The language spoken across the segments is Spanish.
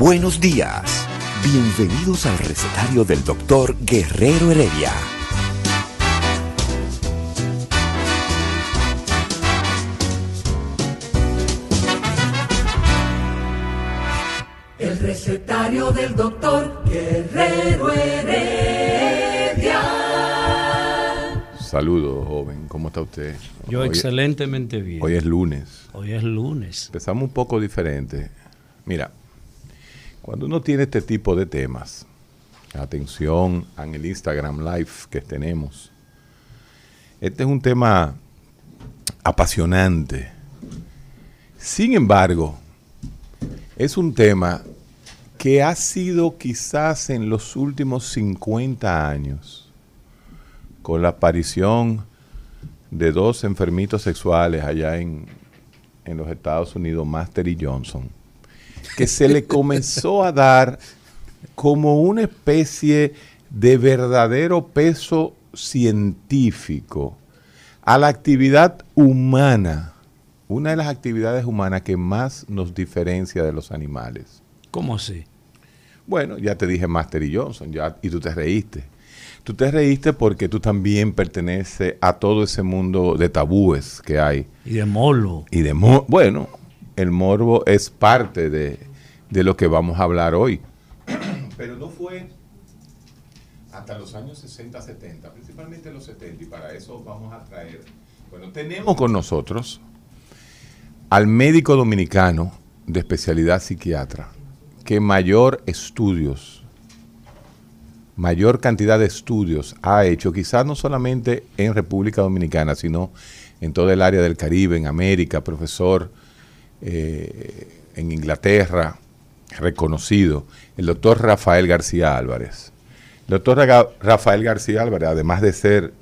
Buenos días. Bienvenidos al recetario del doctor Guerrero Heredia. El recetario del doctor Guerrero Heredia. Saludos, joven. ¿Cómo está usted? Yo Hoy- excelentemente bien. Hoy es lunes. Hoy es lunes. Empezamos un poco diferente. Mira, cuando uno tiene este tipo de temas, atención en el Instagram Live que tenemos, este es un tema apasionante. Sin embargo, es un tema que ha sido quizás en los últimos 50 años, con la aparición de dos enfermitos sexuales allá en, en los Estados Unidos, Master y Johnson, que se le comenzó a dar como una especie de verdadero peso científico a la actividad humana, una de las actividades humanas que más nos diferencia de los animales. ¿Cómo así? Bueno, ya te dije Master y Johnson, ya, y tú te reíste. Tú te reíste porque tú también perteneces a todo ese mundo de tabúes que hay. Y de molo. Y de mo- bueno, el morbo es parte de, de lo que vamos a hablar hoy. Pero no fue hasta los años 60, 70, principalmente los 70, y para eso vamos a traer, bueno, tenemos con nosotros al médico dominicano de especialidad psiquiatra que mayor estudios, mayor cantidad de estudios ha hecho, quizás no solamente en República Dominicana, sino en todo el área del Caribe, en América, profesor eh, en Inglaterra, reconocido, el doctor Rafael García Álvarez. El doctor Rafael García Álvarez, además de ser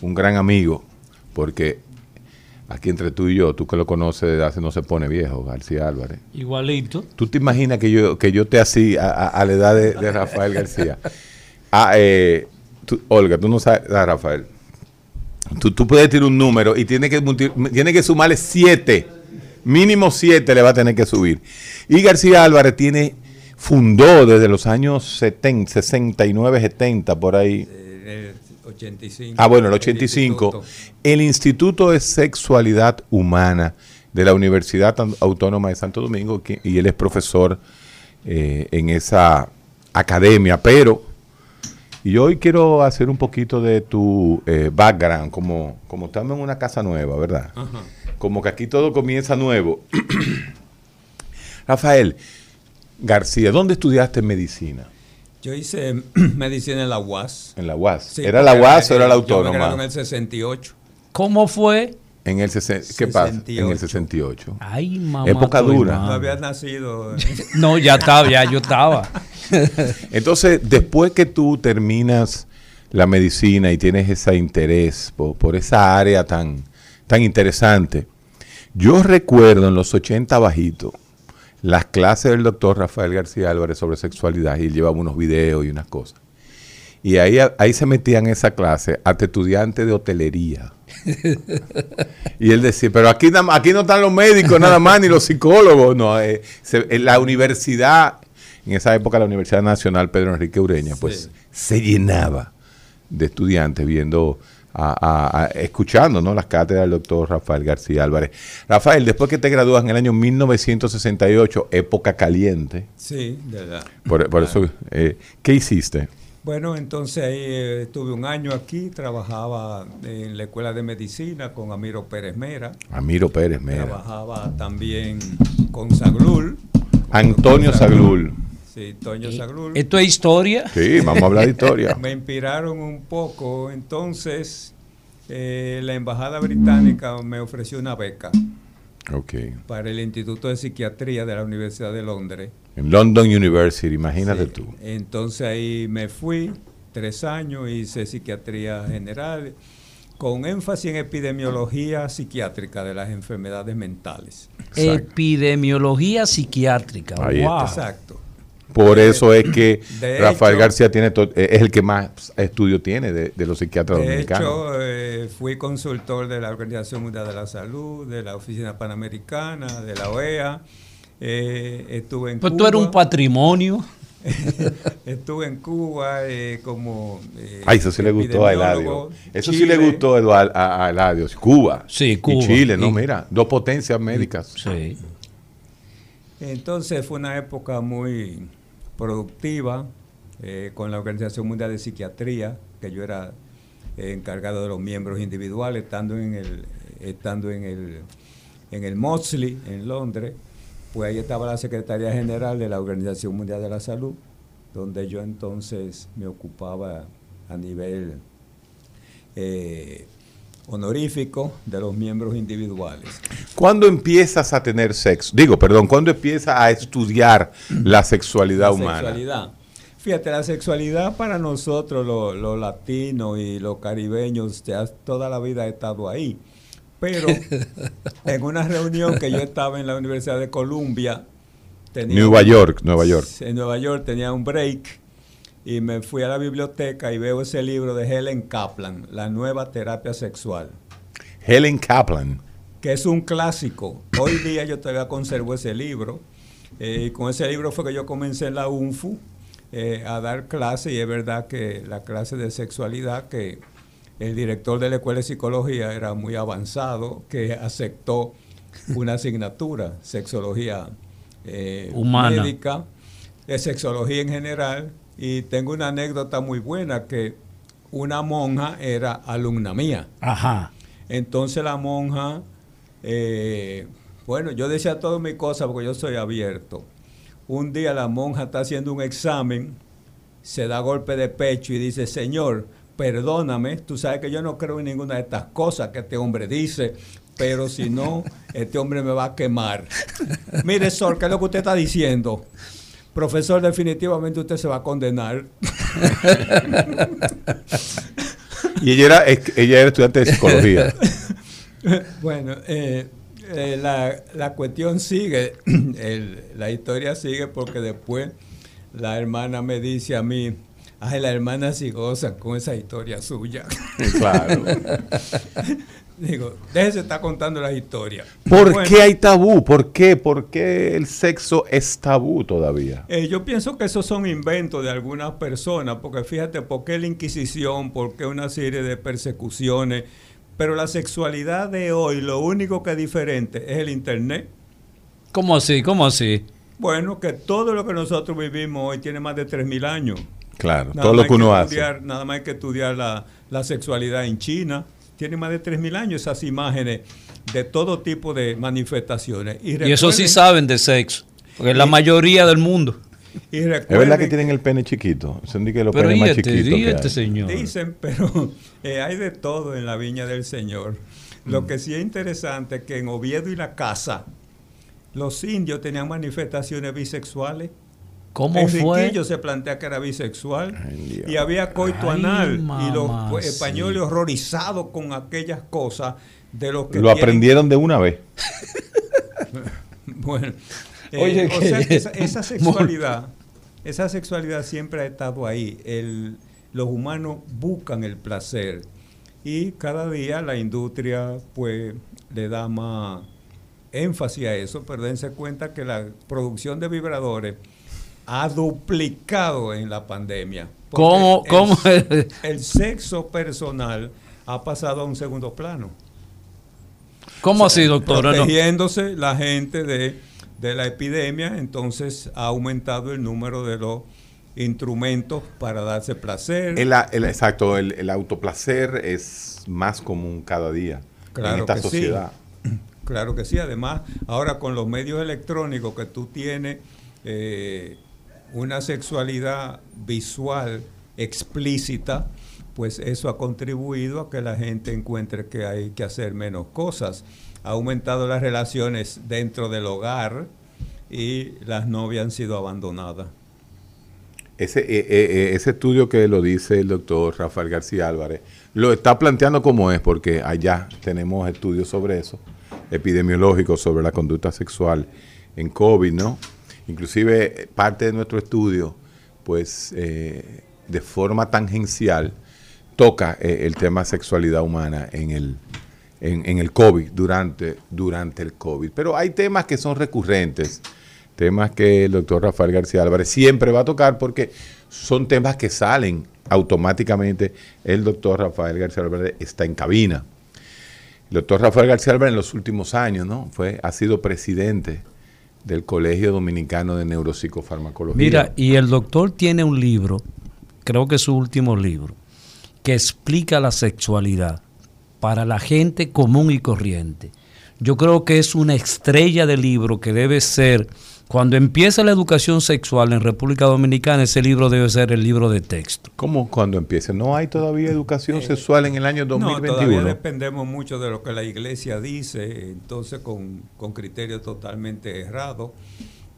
un gran amigo, porque aquí entre tú y yo, tú que lo conoces desde hace no se pone viejo, García Álvarez. Igualito. ¿Tú te imaginas que yo, que yo te así a, a- a la edad de, de Rafael García? Ah, eh, tú- Olga, tú no sabes, ah, Rafael. Tú, tú puedes tirar un número y tiene que, tiene que sumarle siete. Mínimo siete le va a tener que subir. Y García Álvarez tiene, fundó desde los años 70, 69, 70, por ahí. Eh, 85. Ah, bueno, el 85. Instituto. El Instituto de Sexualidad Humana de la Universidad Au- Autónoma de Santo Domingo, que- y él es profesor eh, en esa academia, pero y hoy quiero hacer un poquito de tu eh, background, como, como estamos en una casa nueva, ¿verdad? Como que aquí todo comienza nuevo. Rafael García, ¿dónde estudiaste medicina? Yo hice medicina en la UAS. En la UAS. Sí, ¿Era la UAS o era la yo me autónoma? en el 68. ¿Cómo fue? En el ¿Qué pasa? En el 68. 68. Ay, mamá. Época dura. No había nacido. No, ya estaba, ya yo estaba. Entonces, después que tú terminas la medicina y tienes ese interés por, por esa área tan, tan interesante, yo recuerdo en los 80 bajito las clases del doctor Rafael García Álvarez sobre sexualidad y él llevaba unos videos y unas cosas. Y ahí, ahí se metían en esa clase hasta estudiantes de hotelería. Y él decía, pero aquí, aquí no están los médicos nada más, ni los psicólogos. No, eh, se- en la universidad, en esa época la Universidad Nacional Pedro Enrique Ureña, pues se llenaba de estudiantes viendo, a- a- a- escuchando ¿no? las cátedras del doctor Rafael García Álvarez. Rafael, después que te gradúas en el año 1968, época caliente, Sí, de verdad. por, por eso, eh, ¿qué hiciste? Bueno, entonces ahí eh, estuve un año aquí, trabajaba en la escuela de medicina con Amiro Pérez Mera. Amiro Pérez Mera. Trabajaba también con Saglul. con Antonio doctor Saglul. Sí, Toño Sagrul. ¿Esto es historia? Sí, vamos a hablar de historia. Me inspiraron un poco. Entonces, eh, la embajada británica me ofreció una beca Ok. para el Instituto de Psiquiatría de la Universidad de Londres. En London University, imagínate Sí. tú. Entonces ahí me fui, tres años, hice psiquiatría general, con énfasis en epidemiología psiquiátrica de las enfermedades mentales. Exacto. Epidemiología psiquiátrica. Ahí Wow. Exacto. Por eso es que Rafael hecho- García tiene to- eh, es el que más estudio tiene de, de los psiquiatras De dominicanos. hecho, eh, fui consultor de la Organización Mundial de la Salud, de la Oficina Panamericana, de la OEA. eh, estuve en Pues Cuba. tú eres un patrimonio. Estuve en Cuba eh, como. eh, Ay, eso sí le gustó a Eladio. Eso sí le gustó Eduard- a, a Eladio. Cuba. Sí, Cuba. Y Chile, no, Y- mira, dos potencias médicas. Sí. Entonces fue una época muy productiva eh, con la Organización Mundial de Psiquiatría, que yo era eh, encargado de los miembros individuales, estando en el, estando en el, en el Motsley, en Londres, pues ahí estaba la Secretaría General de la Organización Mundial de la Salud, donde yo entonces me ocupaba a nivel eh, honorífico de los miembros individuales. ¿Cuándo empiezas a tener sexo? Digo, perdón, ¿cuándo empiezas a estudiar la sexualidad La humana? sexualidad. Fíjate, la sexualidad para nosotros, los los latinos y los caribeños, ya toda la vida ha estado ahí. Pero en una reunión que yo estaba en la Universidad de Columbia, tenía Nueva York, Nueva York. En Nueva York tenía un break y me fui a la biblioteca y veo ese libro de Helen Kaplan, La nueva terapia sexual. Helen Kaplan. que es un clásico. Hoy día yo todavía conservo ese libro. Eh, y con ese libro fue que yo comencé en la UNFU eh, a dar clase y es verdad que la clase de sexualidad que el director de la escuela de psicología era muy avanzado, que aceptó una asignatura, sexología eh, Humana. médica, de sexología en general. Y tengo una anécdota muy buena que una monja era alumna mía. Ajá. Entonces la monja, eh, bueno, yo decía todas mis cosas porque yo soy abierto. Un día la monja está haciendo un examen, se da golpe de pecho y dice, Señor, perdóname, tú sabes que yo no creo en ninguna de estas cosas que este hombre dice, pero si no, este hombre me va a quemar. Mire, Sor, ¿qué es lo que usted está diciendo? Profesor, definitivamente usted se va a condenar. Y ella era, ella era estudiante de psicología. Bueno, eh, eh, la, la cuestión sigue, el- la historia sigue porque después la hermana me dice a mí, ay, la hermana sí goza con esa historia suya. claro. Digo, déjese estar contando la historia. ¿Por Bueno, qué hay tabú? ¿Por qué? ¿Por qué el sexo es tabú todavía? eh, yo pienso que esos son inventos de algunas personas, porque fíjate, ¿por qué la Inquisición? ¿Por qué una serie de persecuciones? Pero la sexualidad de hoy, lo único que es diferente es el Internet. ¿Cómo así? ¿Cómo así? Bueno, que todo lo que nosotros vivimos hoy tiene más de 3.000 años. Claro, Nada todo lo que uno hace. estudiar- Nada más hay que estudiar la, la sexualidad en China. Tiene más de 3.000 años esas imágenes de todo tipo de manifestaciones. Y, Y eso sí saben de sexo. Porque la mayoría del mundo. y Es verdad que tienen el pene chiquito. De que los Pero penes y más este, chiquitos. y que este hay. señor. Dicen, pero eh, hay de todo en la viña del Señor. Mm. Lo que sí es interesante es que en Oviedo y la Casa, los indios tenían manifestaciones bisexuales. ¿Cómo fue? Enriquillo se plantea que era bisexual Ay, y había coito Ay, anal y los sí. españoles horrorizados con aquellas cosas de los que Lo tienen- aprendieron de una vez. Bueno, eh, Oye, o que- sea que esa, esa sexualidad, esa sexualidad siempre ha estado ahí. El, los humanos buscan el placer y cada día la industria pues le da más énfasis a eso, pero dense cuenta que la producción de vibradores ha duplicado en la pandemia. ¿Cómo? el- ¿Cómo? el sexo personal ha pasado a un segundo plano ¿Cómo así, doctora? No. protegiéndose la gente de, de la epidemia, entonces ha aumentado el número de los instrumentos para darse placer. El, el- exacto, el, el autoplacer es más común cada día en esta que sí. sociedad. Claro que sí, además, ahora con los medios electrónicos que tú tienes, eh, una sexualidad visual explícita, pues eso ha contribuido a que la gente encuentre que hay que hacer menos cosas. Ha aumentado las relaciones dentro del hogar y las novias han sido abandonadas. Ese, eh, eh, eh, estudio que lo dice el doctor Rafael García Álvarez, lo está planteando como es, porque allá tenemos estudios sobre eso, epidemiológicos sobre la conducta sexual en COVID, ¿no? Inclusive parte de nuestro estudio, pues de forma tangencial, toca el tema sexualidad humana en el, en, el COVID, durante, durante el COVID. Pero hay temas que son recurrentes temas que el doctor Rafael García Álvarez siempre va a tocar porque son temas que salen automáticamente. El doctor Rafael García Álvarez está en cabina. El doctor Rafael García Álvarez en los últimos años, ¿no? Fue, ha sido presidente del Colegio Dominicano de Neuropsicofarmacología. Mira, y el doctor tiene un libro, creo que es su último libro, que explica la sexualidad para la gente común y corriente. Yo creo que es una estrella de libro que debe ser cuando empieza la educación sexual en República Dominicana, ese libro debe ser el libro de texto. ¿Cómo cuando empieza? ¿No hay todavía educación eh, sexual en el año 2021? No, todavía dependemos mucho de lo que la iglesia dice, entonces con, con criterios totalmente errados,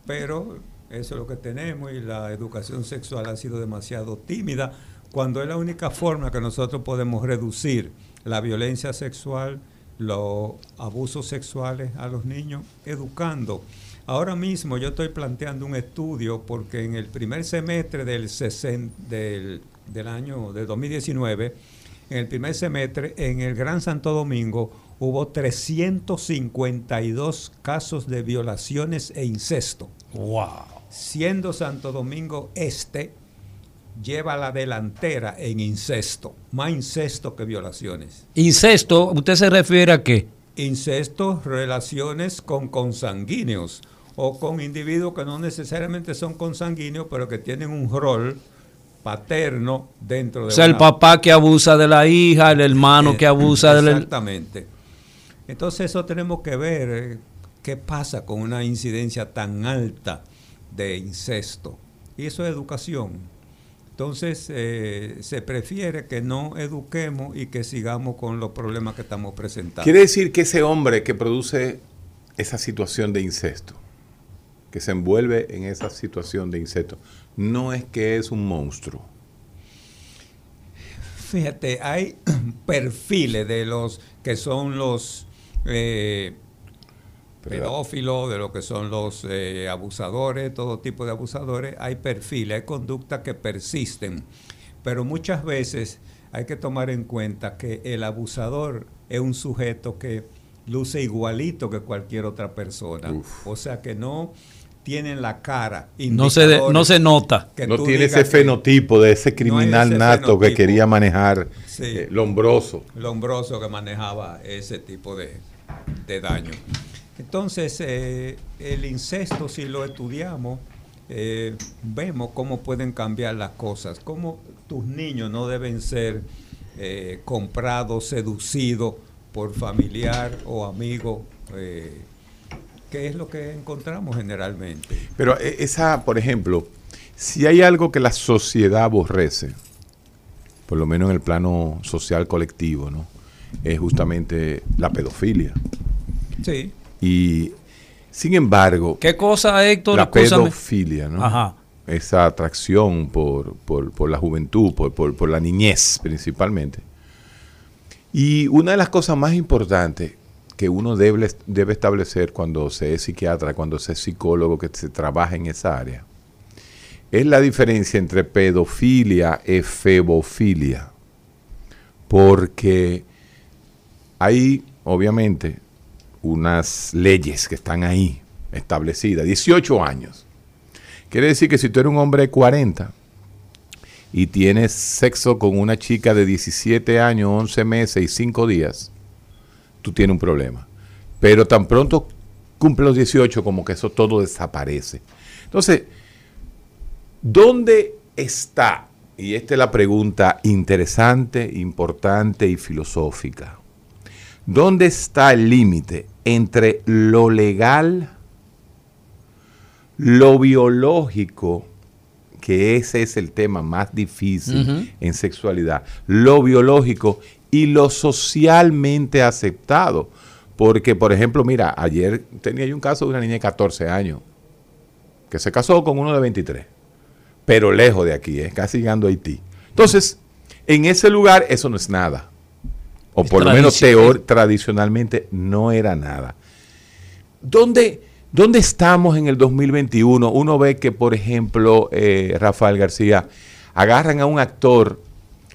pero eso es lo que tenemos y la educación sexual ha sido demasiado tímida, cuando es la única forma que nosotros podemos reducir la violencia sexual, los abusos sexuales a los niños, educando Ahora mismo yo estoy planteando un estudio porque en el primer semestre del, del, del año de 2019, en el primer semestre, en el Gran Santo Domingo, hubo 352 casos de violaciones e incesto. ¡Wow! Siendo Santo Domingo Este lleva la delantera en incesto, más incesto que violaciones. ¿Incesto? ¿Usted se refiere a qué? Incesto, relaciones con consanguíneos o con individuos que no necesariamente son consanguíneos, pero que tienen un rol paterno dentro de... O sea, el papá que abusa de la hija, el hermano que abusa de la... Exactamente. Entonces eso tenemos que ver eh, qué pasa con una incidencia tan alta de incesto. Y eso es educación. Entonces eh, se prefiere que no eduquemos y que sigamos con los problemas que estamos presentando. Quiere decir que ese hombre que produce esa situación de incesto, que se envuelve en esa situación de insecto, no es que es un monstruo. Fíjate, hay perfiles de los que son los eh, pedófilos, de lo que son los eh, abusadores, todo tipo de abusadores. Hay perfiles, hay conductas que persisten, pero muchas veces hay que tomar en cuenta que el abusador es un sujeto que luce igualito que cualquier otra persona. O sea que no tienen la cara. No se, no se nota. no tiene ese fenotipo de ese criminal nato que quería manejar eh, Lombroso. Lombroso que manejaba ese tipo de, daño. Entonces, eh, el incesto, si lo estudiamos, eh, vemos cómo pueden cambiar las cosas, cómo tus niños no deben ser comprados, seducidos por familiar o amigo que es lo que encontramos generalmente. Pero eh, esa, por ejemplo, si hay algo que la sociedad aborrece, por lo menos en el plano social colectivo, ¿no? Es justamente la pedofilia. Sí. Y sin embargo. ¿Qué cosa, Héctor? La pedofilia, ¿no? Ajá. Esa atracción por, la juventud, por, por la niñez principalmente. Y una de las cosas más importantes que uno debe, debe establecer cuando se es psiquiatra, cuando se es psicólogo, que se trabaja en esa área, es la diferencia entre pedofilia y febofilia. Porque hay, obviamente, unas leyes que están ahí establecidas, 18 años. Quiere decir que si tú eres un hombre de 40 y tienes sexo con una chica de 17 años, 11 meses y 5 días, tú tienes un problema. Pero tan pronto cumple los 18, como que eso todo desaparece. Entonces, ¿dónde está? Y esta es la pregunta interesante, importante y filosófica. ¿Dónde está el límite entre lo legal, lo biológico que ese es el tema más difícil en sexualidad, lo biológico y lo socialmente aceptado. Porque, por ejemplo, mira, ayer tenía yo un caso de una niña de 14 años que se casó con uno de 23, pero lejos de aquí, ¿eh? casi llegando a Haití. Entonces, en ese lugar eso no es nada. O por lo menos teor, tradicionalmente no era nada. ¿Dónde, ¿Dónde estamos en el 2021? Uno ve que, por ejemplo, eh, Rafael García, agarran a un actor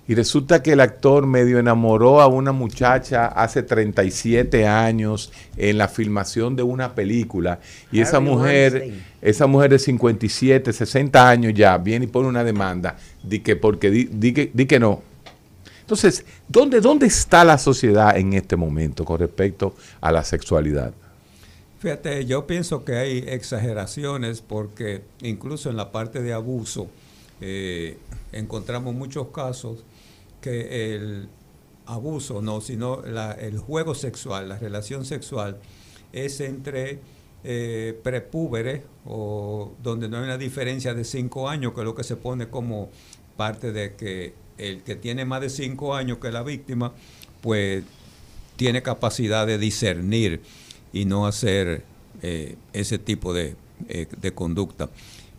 y resulta que el actor medio enamoró a una muchacha hace 37 años en la filmación de una película. Y esa mujer, esa mujer de 57, 60 años ya, viene y pone una demanda de que porque di, que, di que no. Entonces, ¿dónde, ¿dónde está la sociedad en este momento con respecto a la sexualidad? Fíjate, yo pienso que hay exageraciones porque incluso en la parte de abuso eh, encontramos muchos casos que el abuso, no, sino el juego sexual, la relación sexual, es entre eh, prepúberes o donde no hay una diferencia de cinco años, que es lo que se pone como parte de que el que tiene más de cinco años que la víctima, pues tiene capacidad de discernir y no hacer eh, ese tipo eh, de conducta.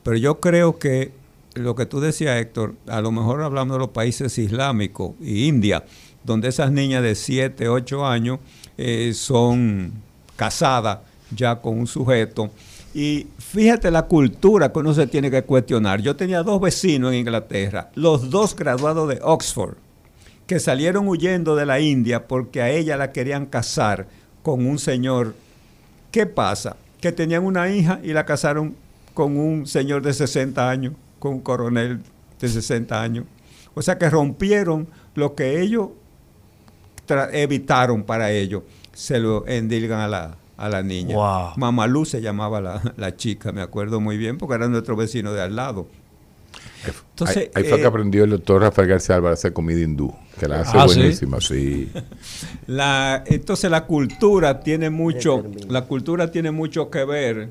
Pero yo creo que lo que tú decías, Héctor, a lo mejor hablando de los países islámicos y India, donde esas niñas de 7, 8 años eh, son casadas ya con un sujeto. Y fíjate la cultura que uno se tiene que cuestionar. Yo tenía dos vecinos en Inglaterra, los dos graduados de Oxford, que salieron huyendo de la India porque a ella la querían casar con un señor. ¿Qué pasa? Que tenían una hija y la casaron con un señor de 60 años con un coronel de 60 años. O sea que rompieron lo que ellos evitaron para ellos, se lo endilgan a la, a la niña. Mamalú se llamaba la, chica, me acuerdo muy bien, porque era nuestro vecino de al lado. Entonces, ahí, fue que eh, aprendió el doctor Rafael García Álvarez a hacer comida hindú, que la hace ah, buenísima, sí. La, entonces la cultura tiene mucho, la cultura tiene mucho que ver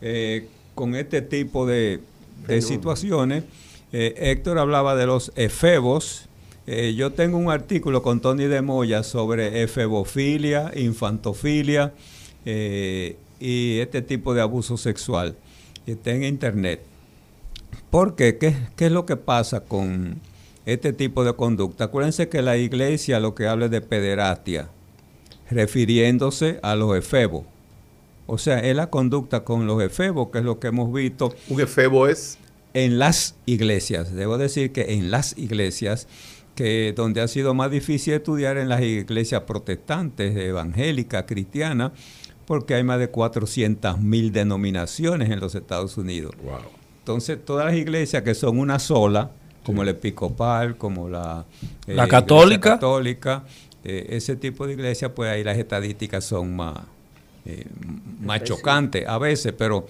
eh, con este tipo de, de situaciones. Eh, Héctor hablaba de los efebos. Eh, yo tengo un artículo con Tony de Moya sobre efebofilia, infantofilia eh, y este tipo de abuso sexual. Está en internet. ¿Por qué? qué? ¿Qué es lo que pasa con este tipo de conducta? Acuérdense que la iglesia lo que habla es de pederastia, refiriéndose a los efebos. O sea, es la conducta con los efebos, que es lo que hemos visto. ¿Un efebo es? En las iglesias. Debo decir que en las iglesias, que donde ha sido más difícil estudiar en las iglesias protestantes, evangélicas, cristianas, porque hay más de 400 mil denominaciones en los Estados Unidos. Wow. Entonces, todas las iglesias que son una sola, como el episcopal, como la, la eh, católica, católica eh, ese tipo de iglesias, pues ahí las estadísticas son más, eh, más chocante a veces, pero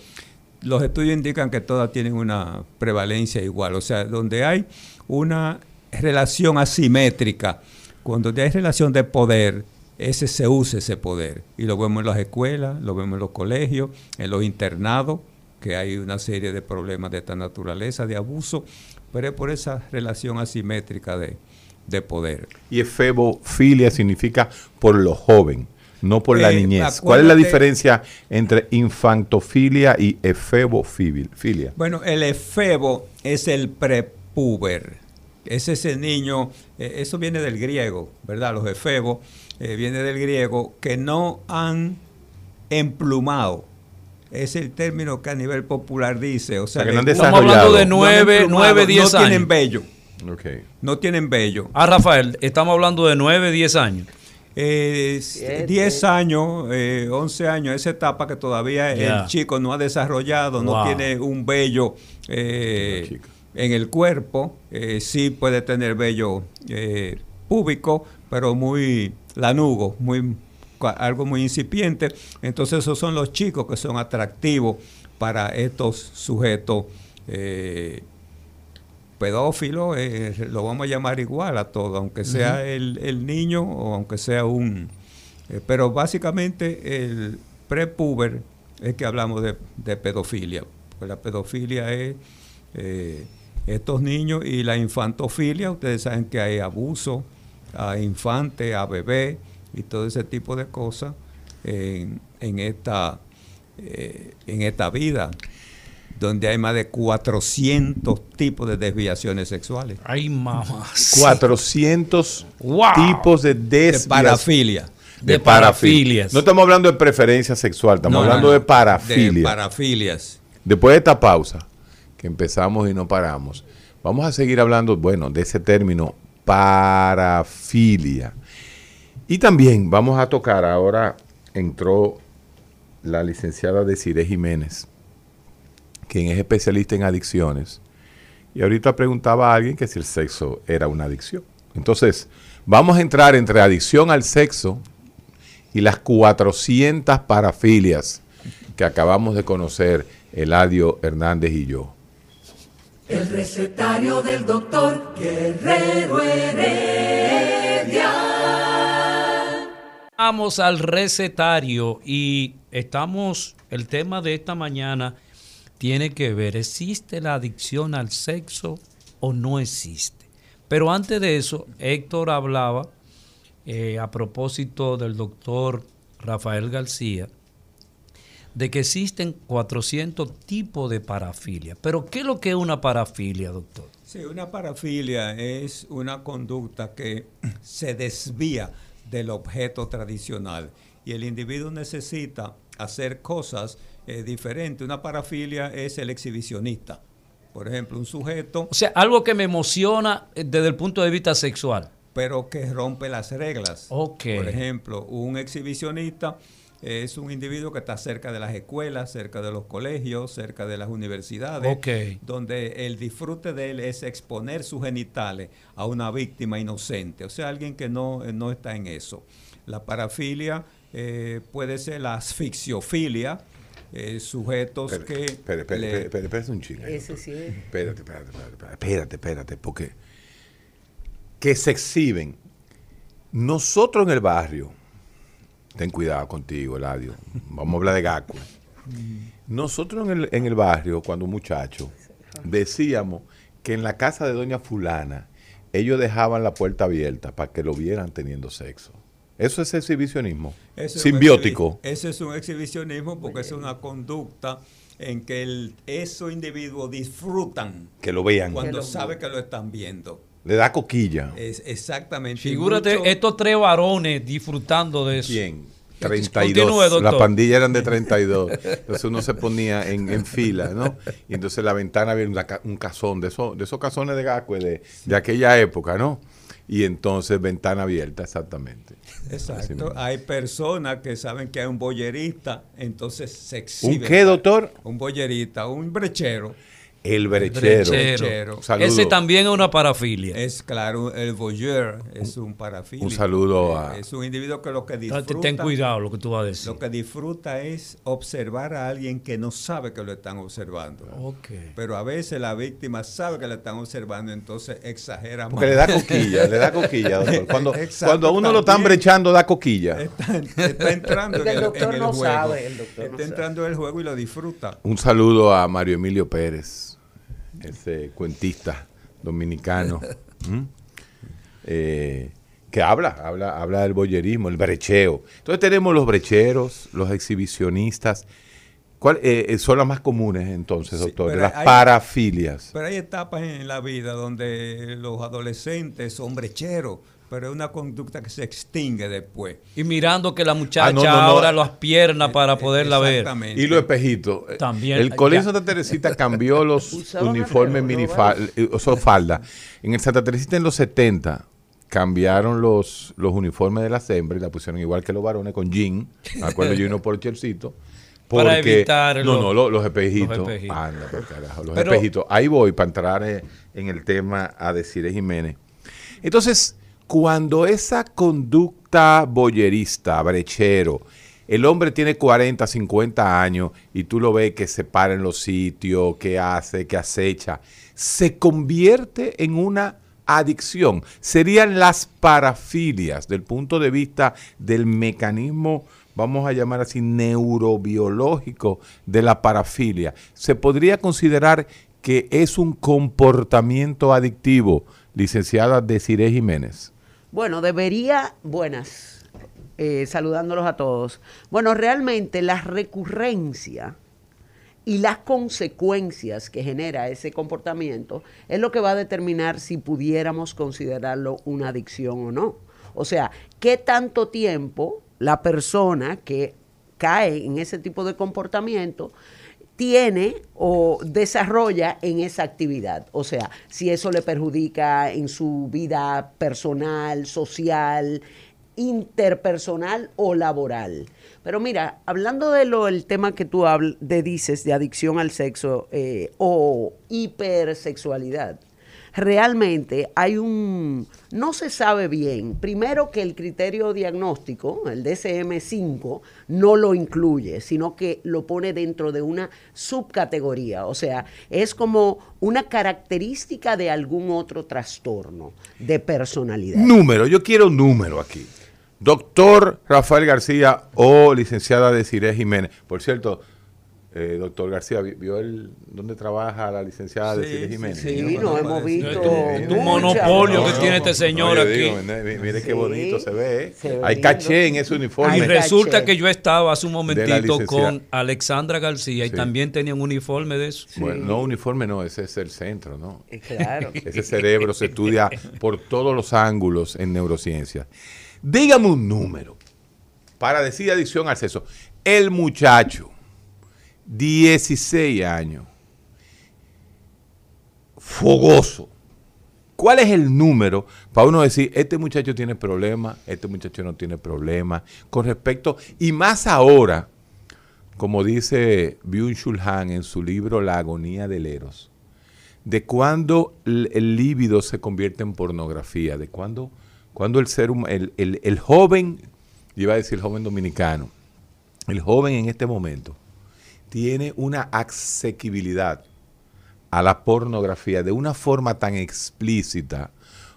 los estudios indican que todas tienen una prevalencia igual. O sea, donde hay una relación asimétrica, cuando hay relación de poder, ese se usa ese poder. Y lo vemos en las escuelas, lo vemos en los colegios, en los internados, que hay una serie de problemas de esta naturaleza, de abuso, pero es por esa relación asimétrica de, de poder. Y efebofilia significa por lo joven no por la eh, niñez. ¿Cuál es la diferencia entre infantofilia y efebofilia? Bueno, el efebo es el prepuber. Es ese niño, eh, eso viene del griego, ¿verdad? Los efebos eh, viene del griego que no han emplumado. Es el término que a nivel popular dice. O sea, que no han Estamos hablando de 9, 9 10 años. No tienen vello. No tienen vello. Ah, Rafael, estamos hablando de 9, 10 años. 10 eh, años, eh, 11 años, esa etapa que todavía el chico no ha desarrollado, no tiene un vello eh, en el cuerpo, eh, sí puede tener vello púbico, pero muy lanugo, muy algo muy incipiente. Entonces esos son los chicos que son atractivos para estos sujetos pedófilo, eh, lo vamos a llamar igual a todo, aunque sea el, niño o aunque sea un... Eh, pero básicamente el prepuber es que hablamos de, pedofilia. Pues la pedofilia es eh, estos niños y la infantofilia, ustedes saben que hay abuso a infante, a bebé y todo ese tipo de cosas en, en esta, en esta vida donde hay más de 400 tipos de desviaciones sexuales. Ay, mamá. 400 Wow. tipos de De desviación. parafilia. De parafilias. No estamos hablando de preferencia sexual, estamos No, hablando no. de parafilia. De parafilias. Después de esta pausa, que empezamos y no paramos, vamos a seguir hablando, bueno, de ese término parafilia. Y también vamos a tocar, ahora entró la licenciada Desiree Jiménez, quien es especialista en adicciones. Y ahorita preguntaba a alguien que si el sexo era una adicción. Entonces, vamos a entrar entre adicción al sexo y las 400 parafilias que acabamos de conocer Eladio Hernández y yo. El recetario del doctor Guerrero Heredia. Vamos al recetario y estamos, el tema de esta mañana tiene que ver, ¿existe la adicción al sexo o no existe? Pero antes de eso, Héctor hablaba eh, a propósito del doctor Rafael García, de que existen 400 tipos de parafilia. Pero, ¿qué es lo que es una parafilia, doctor? Sí, una parafilia es una conducta que se desvía del objeto tradicional y el individuo necesita hacer cosas eh, diferentes. Una parafilia es el exhibicionista. Por ejemplo, un sujeto, O sea, algo que me emociona eh, desde el punto de vista sexual. pero que rompe las reglas. Ok. Por ejemplo, un exhibicionista es un individuo que está cerca de las escuelas, cerca de los colegios, cerca de las universidades, Ok. donde el disfrute de él es exponer sus genitales a una víctima inocente, o sea, alguien que no, eh, no está en eso. La parafilia eh, puede ser la asfixiofilia, eh, sujetos Espérate, que... espérate, espérate, le- espérate, espérate, espérate un chingo. Ese sí es. Espérate, espérate, espérate, espérate, espérate, espérate, porque que se exhiben. Nosotros en el barrio, ten cuidado contigo, Eladio, vamos a hablar de Gaco. Nosotros en el, en el barrio, cuando muchachos, decíamos que en la casa de doña fulana, ellos dejaban la puerta abierta para que lo vieran teniendo sexo. Eso es exhibicionismo. Simbiótico. exhibi- Ese es un exhibicionismo porque es una conducta en que el, esos individuos disfrutan Que lo vean. cuando lo- sabe que lo están viendo. Le da coquilla. Es exactamente. y Figúrate mucho- estos tres varones disfrutando de eso. ¿Quién? Continúe, 32. doctor. La pandilla eran de 32. Entonces uno se ponía en, en fila, ¿no? Y entonces la ventana había un cazón, de esos, de esos cazones de Gacue de, de aquella época, ¿no? Y entonces ventana abierta, exactamente. Exacto. Hay personas que saben que hay un boyerista, entonces se exhiben. ¿Un qué, doctor? Un boyerista, un brechero. El brechero. Brechero. Saludo. Ese también es una parafilia. Es claro, el voyeur es un parafílico. un saludo a- Es un individuo que lo que disfruta. Ten cuidado lo que tú vas a decir. Lo que disfruta es observar a alguien que no sabe que lo están observando. Ok. Pero a veces la víctima sabe que la están observando, entonces exagera Porque más. le da coquilla, le da coquilla, doctor. Cuando, Exacto, cuando a uno lo están brechando, da coquilla. Está, está entrando en El el, doctor en el no juego. sabe, el doctor no está sabe. entrando en el juego y lo disfruta. Un saludo a Mario Emilio Pérez, ese cuentista dominicano. Eh, que habla, habla, habla del boyerismo, el brecheo. Entonces tenemos los brecheros, los exhibicionistas. ¿Cuál, eh, eh, son las más comunes entonces, doctor? Las hay- parafilias. Pero hay etapas en la vida donde los adolescentes son brecheros, pero es una conducta que se extingue después. Y mirando que la muchacha Ah, no, no, no. ahora las piernas para poderla ver. Exactamente. Y los espejitos. Eh, También, El Colegio ya. Santa Teresita cambió los uniformes ¿no? minifalda, o sea, falda. En el Santa Teresita en los 70 cambiaron los, los uniformes de las hembras y la pusieron igual que los varones con jean. Me acuerdo yo uno por Chelcito. Para evitar No, los- no, lo- los, espejitos. los espejitos. Anda, por carajo, los Pero- espejitos. Ahí voy para entrar eh, en el tema a decir Jiménez. Entonces, cuando esa conducta boyerista, brechero, el hombre tiene 40, 50 años y tú lo ves que se para en los sitios, que hace, que acecha, se convierte en una adicción. Serían las parafilias del punto de vista del mecanismo, vamos a llamar así, neurobiológico de la parafilia. Se podría considerar que es un comportamiento adictivo, licenciada Desiree Jiménez? Bueno, debería, buenas, eh, saludándolos a todos. Bueno, realmente la recurrencia y las consecuencias que genera ese comportamiento es lo que va a determinar si pudiéramos considerarlo una adicción o no. O sea, qué tanto tiempo la persona que cae en ese tipo de comportamiento tiene o desarrolla en esa actividad. O sea, si eso le perjudica en su vida personal, social, interpersonal o laboral. Pero mira, hablando de lo tema que tú habl de dices de adicción al sexo eh, o hipersexualidad, realmente hay un, no se sabe bien, primero que el criterio diagnóstico, el DSM-5, no lo incluye, sino que lo pone dentro de una subcategoría, o sea, es como una característica de algún otro trastorno de personalidad. Número, yo quiero número aquí. Doctor Rafael García o licenciada Desiree Jiménez. Por cierto, eh, doctor García, ¿vi- ¿vio el dónde trabaja la licenciada Sí, Desiree sí, Jiménez? Sí, no, nos no, hemos visto. un monopolio ¿no? que tiene este señor aquí. digo, mire, mire qué Sí, bonito se ve. ¿eh? se Hay lindo. caché en ese Y uniforme. Ay, resulta caché. que yo estaba hace un De momentito con Alexandra García y Sí. también tenía un uniforme de eso. Bueno, no uniforme, no, ese es el centro, ¿no? Eh, Claro. Ese cerebro se estudia por todos los ángulos en neurociencia. Dígame un número para decir adicción al sexo. El muchacho, 16 años, fogoso. ¿Cuál es el número para uno decir, este muchacho tiene problemas, este muchacho no tiene problemas? Con respecto, y más ahora, como dice Byung-Chul Han en su libro La agonía del Eros, de cuando el, el líbido se convierte en pornografía, de cuando, cuando el ser hum- el, el- el joven, iba a decir joven dominicano, el joven en este momento tiene una asequibilidad a la pornografía de una forma tan explícita,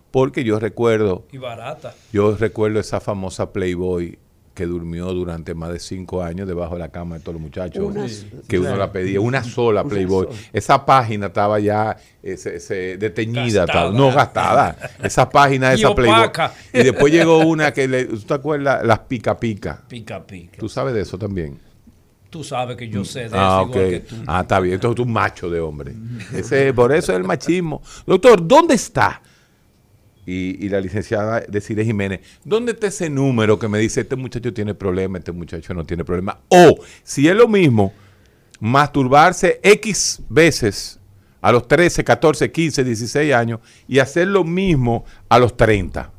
porque yo recuerdo Y barata. yo recuerdo esa famosa Playboy que durmió durante más de cinco años debajo de la cama de todos los muchachos, Una que sola. uno la pedía, una sola Una Playboy. sola. Esa página estaba ya eh, se- se- deteñida, Gastada. estaba- no gastada. Esa página Y esa Playboy. Y después llegó una que, le, ¿tú te acuerdas? Las pica pica. Pica, pica. ¿Tú sabes de eso también? Tú sabes que yo sé de Ah, eso igual que tú. Ah, está bien. Entonces tú un macho de hombre. Ese, por eso es el machismo. Doctor, ¿dónde está? Y, y la licenciada Desiree Jiménez, ¿dónde está ese número que me dice este muchacho tiene problema, este muchacho no tiene problema? O, si es lo mismo, masturbarse X veces a los 13, 14, 15, 16 años y hacer lo mismo a los 30.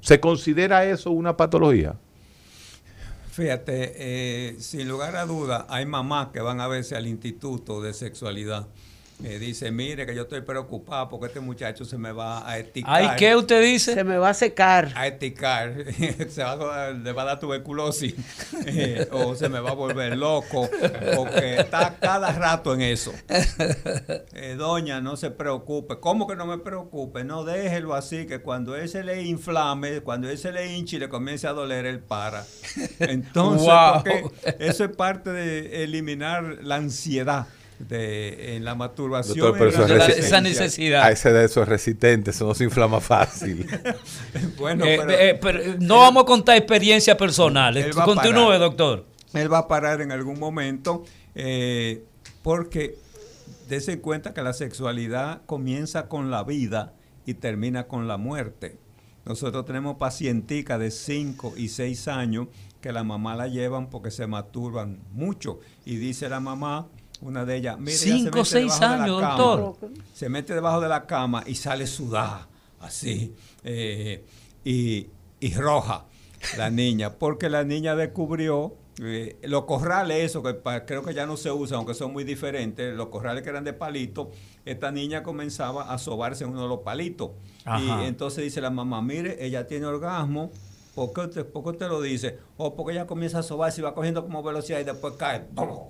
¿Se considera eso una patología? Fíjate, eh, sin lugar a duda, hay mamás que van a veces al instituto de sexualidad. Me dice, mire que yo estoy preocupada porque este muchacho se me va a esticar. Ay, ¿qué usted dice? Se me va a secar. A esticar, se va a, dar- le va a dar tuberculosis, eh, o se me va a volver loco, porque está cada rato en eso. Eh, doña, no se preocupe. ¿Cómo que no me preocupe? No, déjelo así, que cuando él se le inflame, cuando él se le hinche y le comience a doler, él para. Entonces, Wow. porque eso es parte de eliminar la ansiedad de, en la masturbación. Doctor, pero eso es esa necesidad. A ese de eso es resistente, eso no se inflama fácil. Bueno, Eh, pero- eh, pero no vamos a contar experiencias personales. Continúe, parar. doctor. él va a parar en algún momento eh, porque dése en cuenta que la sexualidad comienza con la vida y termina con la muerte. Nosotros tenemos pacienticas de 5 y 6 años que la mamá la llevan porque se masturban mucho. Y dice la mamá, una de ellas, mire, Cinco, mete seis años, cama, doctor. Se mete debajo de la cama y sale sudada, así, eh, y, y roja la niña, porque la niña descubrió eh, los corrales, eso que pa- creo que ya no se usan, aunque son muy diferentes, los corrales que eran de palito, esta niña comenzaba a sobarse en uno de los palitos. Ajá. Y entonces dice la mamá, mire, ella tiene orgasmo, ¿por qué usted, por qué usted lo dice? O porque ella comienza a sobarse y va cogiendo como velocidad y después cae, ¡pum!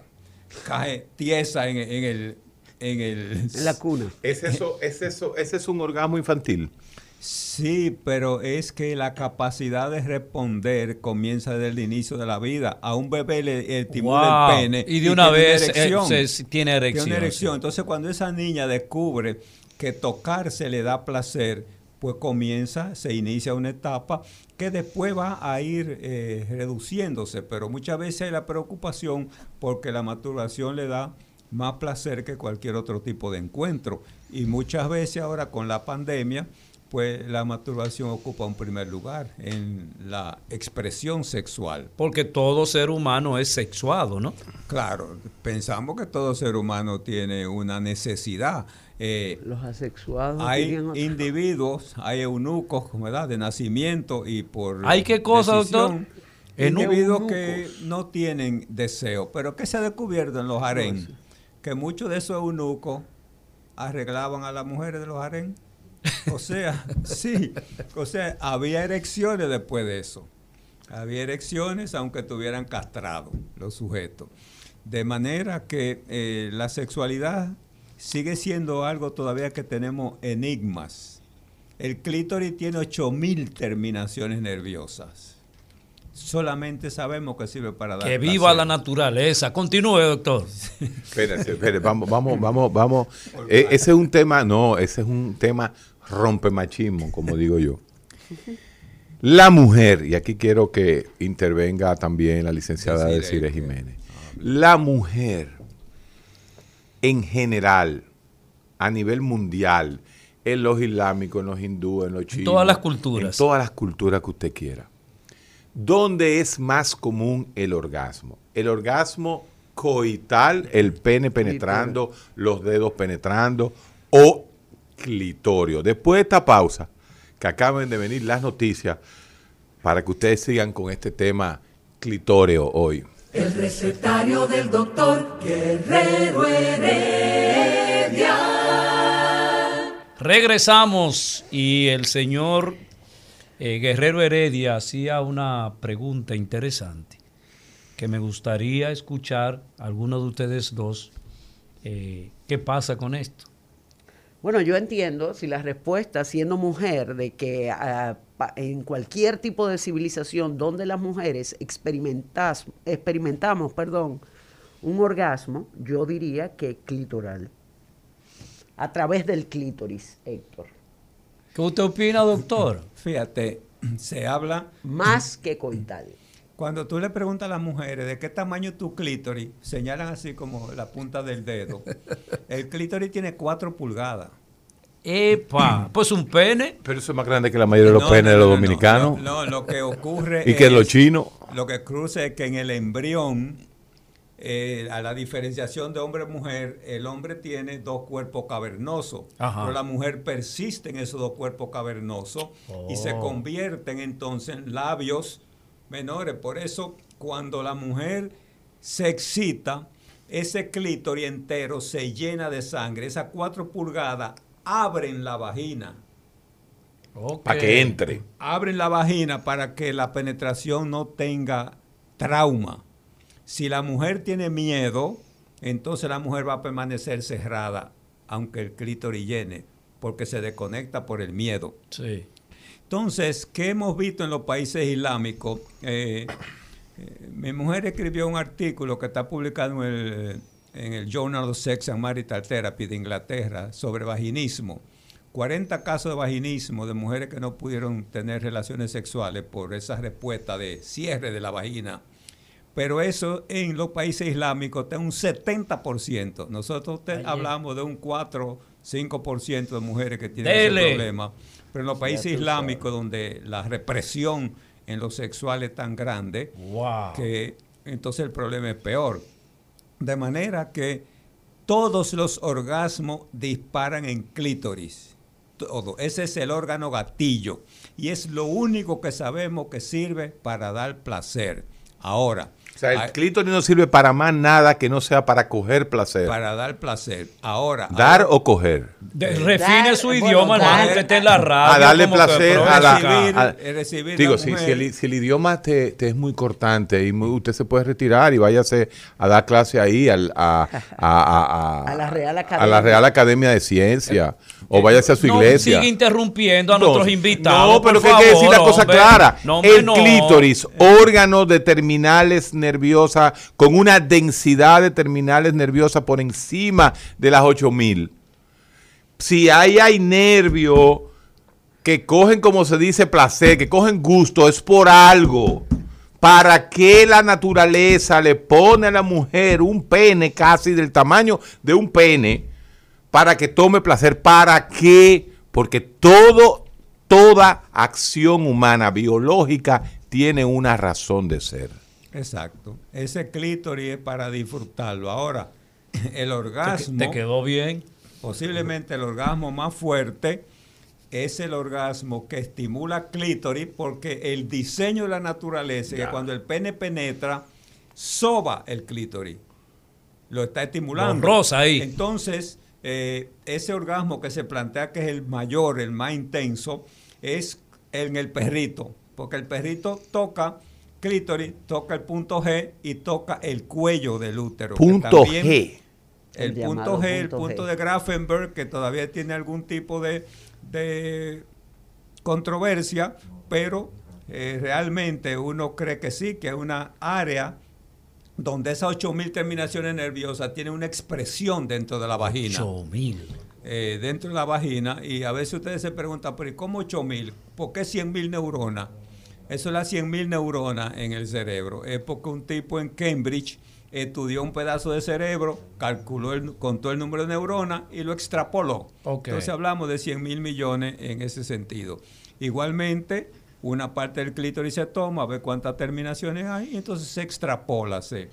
Cae tiesa en, en el... En el En la cuna. ¿Es eso, es eso, ese es un orgasmo infantil. Sí, pero es que la capacidad de responder comienza desde el inicio de la vida. A un bebé le estimula Wow. el pene. Y de una tiene vez, erección. eh, se- tiene erección, Tiene erección. sí. Entonces, cuando esa niña descubre que tocarse le da placer, pues comienza, se inicia una etapa que después va a ir eh, reduciéndose. Pero muchas veces hay la preocupación porque la masturbación le da más placer que cualquier otro tipo de encuentro. Y muchas veces ahora con la pandemia, pues la masturbación ocupa un primer lugar en la expresión sexual. Porque todo ser humano es sexuado, ¿no? Claro, pensamos que todo ser humano tiene una necesidad. Eh, Los asexuados hay individuos, hay eunucos, ¿verdad? De nacimiento y por ¿Hay qué cosa, decisión, doctor? Individuos Eunucos. que no tienen deseo. Pero ¿qué se ha descubierto en los harén? Que muchos de esos eunucos arreglaban a las mujeres de los harén. O sea, sí. O sea, había erecciones después de eso. Había erecciones aunque tuvieran castrado los sujetos. De manera que eh, la sexualidad sigue siendo algo todavía que tenemos enigmas. El clítoris tiene 8000 terminaciones nerviosas. Solamente sabemos que sirve para dar Que viva placer. la naturaleza. Continúe, doctor. Espérense, espérense, vamos, vamos, vamos, vamos. Eh, ese es un tema, no, ese es un tema rompemachismo, como digo yo. La mujer, y aquí quiero que intervenga también la licenciada Desiree, Desiree que- Jiménez. La mujer, en general, a nivel mundial, en los islámicos, en los hindúes, en los chinos. todas las culturas. En todas las culturas que usted quiera. ¿Dónde es más común el orgasmo? El orgasmo coital, el pene penetrando, los dedos penetrando o clitorio. Después de esta pausa, que acaben de venir las noticias, para que ustedes sigan con este tema clitoreo hoy. El recetario del doctor Guerrero Heredia. Regresamos y el señor eh, Guerrero Heredia hacía una pregunta interesante que me gustaría escuchar a alguno de ustedes dos. eh, ¿Qué pasa con esto? Bueno, yo entiendo si la respuesta, siendo mujer, de que ah, en cualquier tipo de civilización donde las mujeres experimentas, experimentamos perdón, un orgasmo, yo diría que clitoral. A través del clítoris, Héctor. ¿Qué usted opina, doctor? Fíjate, se habla, Más que coital. cuando tú le preguntas a las mujeres de qué tamaño es tu clítoris, señalan así como la punta del dedo. El clítoris tiene cuatro pulgadas. ¡Epa! Pues un pene. Pero eso es más grande que la mayoría de los No, penes no, de los no, no, dominicanos. No, no, lo que ocurre Y que es- los chinos. Lo que cruza es que en el embrión, eh, a la diferenciación de hombre-mujer, el hombre tiene dos cuerpos cavernosos, Ajá. pero la mujer persiste en esos dos cuerpos cavernosos y se Oh. convierten entonces en labios menores. Por eso, cuando la mujer se excita, ese clítoris entero se llena de sangre. Esas cuatro pulgadas abren la vagina Para que entre. abren la vagina para que la penetración no tenga trauma. Si la mujer tiene miedo, entonces la mujer va a permanecer cerrada, aunque el clítoris llene, porque se desconecta por el miedo. Sí. Entonces, ¿qué hemos visto en los países islámicos? Eh, eh, mi mujer escribió un artículo que está publicado en el, en el Journal of Sex and Marital Therapy de Inglaterra sobre vaginismo. 40 casos de vaginismo de mujeres que no pudieron tener relaciones sexuales por esa respuesta de cierre de la vagina. Pero eso en los países islámicos está un 70%. Nosotros te- hablamos de un 4, 5% de mujeres que tienen Dele. ese problema. Pero en los países islámicos donde la represión en lo sexual es tan grande, Wow. que entonces el problema es peor. De manera que todos los orgasmos disparan en clítoris. Todo. Ese es el órgano gatillo. Y es lo único que sabemos que sirve para dar placer. Ahora, sea, el clítoris no sirve para más nada que no sea para coger placer. para dar placer. Ahora, Dar ahora- o coger. De- refine Dar- su bueno, idioma, dar- hermano, que esté en la radio. a darle que placer a la... recibir- a- recibir digo, la si, el, si el idioma te, te es muy cortante y muy- usted se puede retirar y váyase a dar clase ahí al- a, a- a- a- A la Real a Academia. la Real Academia de Ciencia o váyase a su No, iglesia. sigue interrumpiendo a No, nuestros invitados. No, pero por que hay que decir la cosa hombre. clara. No, el no. clítoris, órgano de terminales nerviosas con una densidad de terminales nerviosas por encima de las 8000. Si ahí hay nervio que cogen, como se dice, placer, que cogen gusto, es por algo. ¿Para qué la naturaleza le pone a la mujer un pene casi del tamaño de un pene para que tome placer? ¿Para qué? Porque todo, toda acción humana biológica tiene una razón de ser. Exacto. Ese clítoris es para disfrutarlo. Ahora, el orgasmo, te quedó bien. posiblemente el orgasmo más fuerte, es el orgasmo que estimula clítoris porque el diseño de la naturaleza, es que cuando el pene penetra, soba el clítoris. Lo está estimulando. Rosa ahí. Entonces, eh, ese orgasmo que se plantea que es el mayor, el más intenso, es en el perrito. Porque el perrito toca clítoris, toca el punto G y toca el cuello del útero. Punto G. el, El punto G, el punto punto G. de Grafenberg, que todavía tiene algún tipo de, de controversia, pero eh, realmente uno cree que sí, que es una área donde esas 8.000 terminaciones nerviosas tienen una expresión dentro de la vagina. 8000. eh, dentro de la vagina y a veces ustedes se preguntan, pero ¿y cómo 8000? ¿Por qué 100.000 neuronas? Eso es las 100.000 neuronas en el cerebro. Es porque un tipo en Cambridge estudió un pedazo de cerebro, calculó, el, contó el número de neuronas y lo extrapoló. Entonces hablamos de 100 mil millones en ese sentido. Igualmente, una parte del clítoris se toma, a ver cuántas terminaciones hay, y entonces se extrapola, se,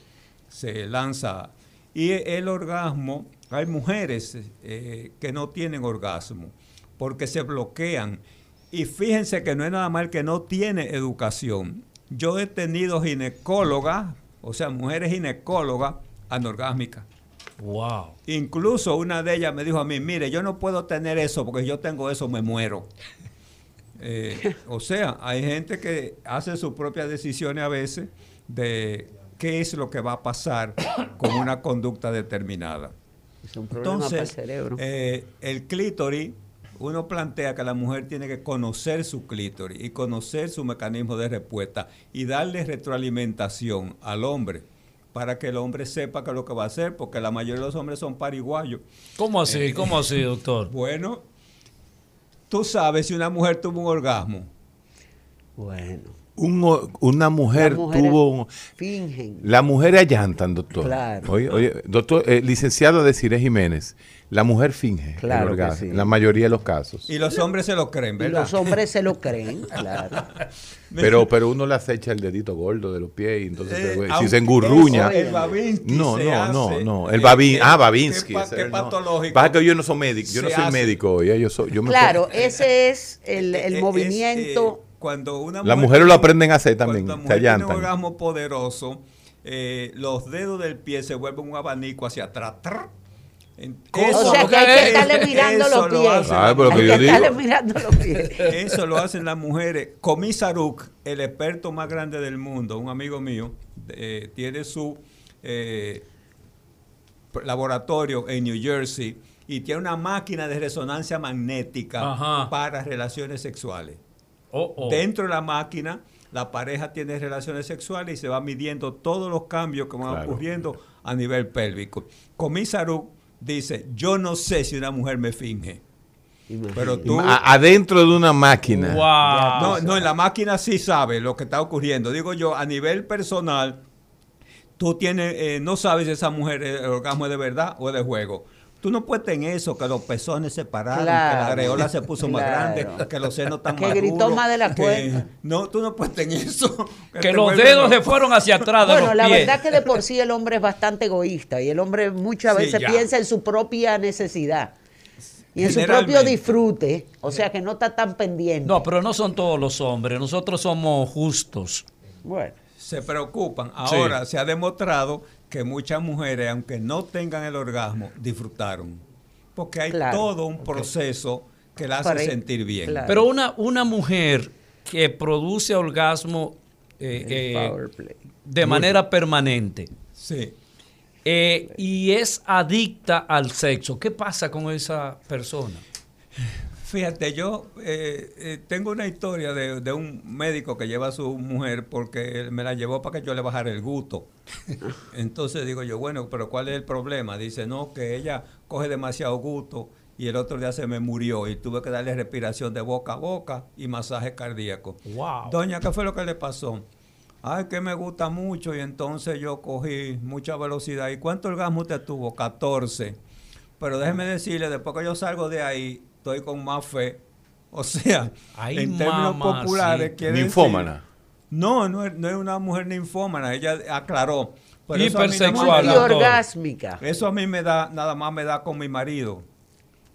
se lanza. Y el orgasmo, hay mujeres eh, que no tienen orgasmo porque se bloquean. Y fíjense que no es nada mal que no tiene educación. Yo he tenido ginecólogas, o sea, mujeres ginecólogas anorgásmicas. Wow. Incluso una de ellas me dijo a mí, mire, yo no puedo tener eso porque yo tengo eso, me muero. Eh, o sea, hay gente que hace sus propias decisiones a veces de qué es lo que va a pasar con una conducta determinada. Es un problema para el Entonces, cerebro. eh, el clítoris, uno plantea que la mujer tiene que conocer su clítoris y conocer su mecanismo de respuesta y darle retroalimentación al hombre para que el hombre sepa qué es lo que va a hacer, porque la mayoría de los hombres son pariguayos. ¿Cómo Eh, así? ¿Cómo así, doctor? Bueno, tú sabes si una mujer tuvo un orgasmo. bueno. Un una mujer tuvo... un- Fingen. La mujer allantan, doctor. Claro. Oye, oye, doctor, eh, licenciado Desiree Jiménez, la mujer finge Claro el que orgasmo, sí. en la mayoría de los casos. Y los hombres se lo creen, Y ¿verdad? los hombres se lo creen, claro. Pero, pero uno le acecha el dedito gordo de los pies y entonces Eh, se- si se engurruña. eso, El Babinski No, no, no, no. El Babin, eh, ah, Babinsky. Qué, no. patológico. Pasa que yo no soy médico, yo no soy hace. médico, oye, yo soy, yo me Claro, ese es el, el eh, movimiento. eh, cuando una Las mujer mujeres lo aprenden a hacer también, Cuando la se mujer tiene un orgasmo poderoso, eh, los dedos del pie se vuelven un abanico hacia atrás. trrr. En- o sea que hay que estarle mirando eso los lo pies. las que Hay yo que digo. estarle mirando los pies. Eso lo hacen las mujeres. Comisaruk, el experto más grande del mundo, un amigo mío, eh, tiene su eh, laboratorio en New Jersey y tiene una máquina de resonancia magnética Ajá. para relaciones sexuales. Oh, oh. Dentro de la máquina, la pareja tiene relaciones sexuales y se va midiendo todos los cambios que van Claro. ocurriendo a nivel pélvico. Comisaruk dice, yo no sé si una mujer me finge, pero tú... Adentro de una máquina. Wow. No, no, en la máquina sí sabe lo que está ocurriendo. Digo yo, a nivel personal, tú tienes, eh, no sabes si esa mujer eh, el orgasmo es de verdad o es de juego. Tú no puedes tener eso, que los pezones se pararon, que la areola se puso más grande, que los senos están Que más gritó duros, más de la que- cuenta. No, tú no puedes tener eso. Que los dedos se fueron hacia atrás de Bueno, los la pies. verdad que de por sí el hombre es bastante egoísta y el hombre muchas Sí, veces ya. piensa en su propia necesidad y en su propio disfrute, o sea que no está tan pendiente. No, pero no son todos los hombres. Nosotros somos justos. Bueno, se preocupan. Ahora se ha demostrado que muchas mujeres, aunque no tengan el orgasmo, disfrutaron. Porque hay Claro. todo un proceso que la hace Para- sentir bien. claro. Pero una, una mujer que produce orgasmo eh, eh, de manera permanente Sí. eh, y es adicta al sexo, ¿qué pasa con esa persona? Fíjate, yo eh, eh, tengo una historia de, de un médico que lleva a su mujer porque me la llevó para que yo le bajara el gusto. Entonces digo yo, bueno, pero ¿cuál es el problema? Dice, no, que ella coge demasiado gusto y el otro día se me murió y tuve que darle respiración de boca a boca y masaje cardíaco. Wow. Doña, ¿qué fue lo que le pasó? Ay, que me gusta mucho y entonces yo cogí mucha velocidad. ¿Y cuánto orgasmo usted tuvo? 14. Pero déjeme decirle, después que yo salgo de ahí, estoy con más fe. O sea, Ay, en términos mamá, populares, sí. quiere decir- Ninfómana. no, no es, no es una mujer ninfómana, ella aclaró. Hipersexual. Multiorgásmica. Eso a mí me da, nada más me da con mi marido.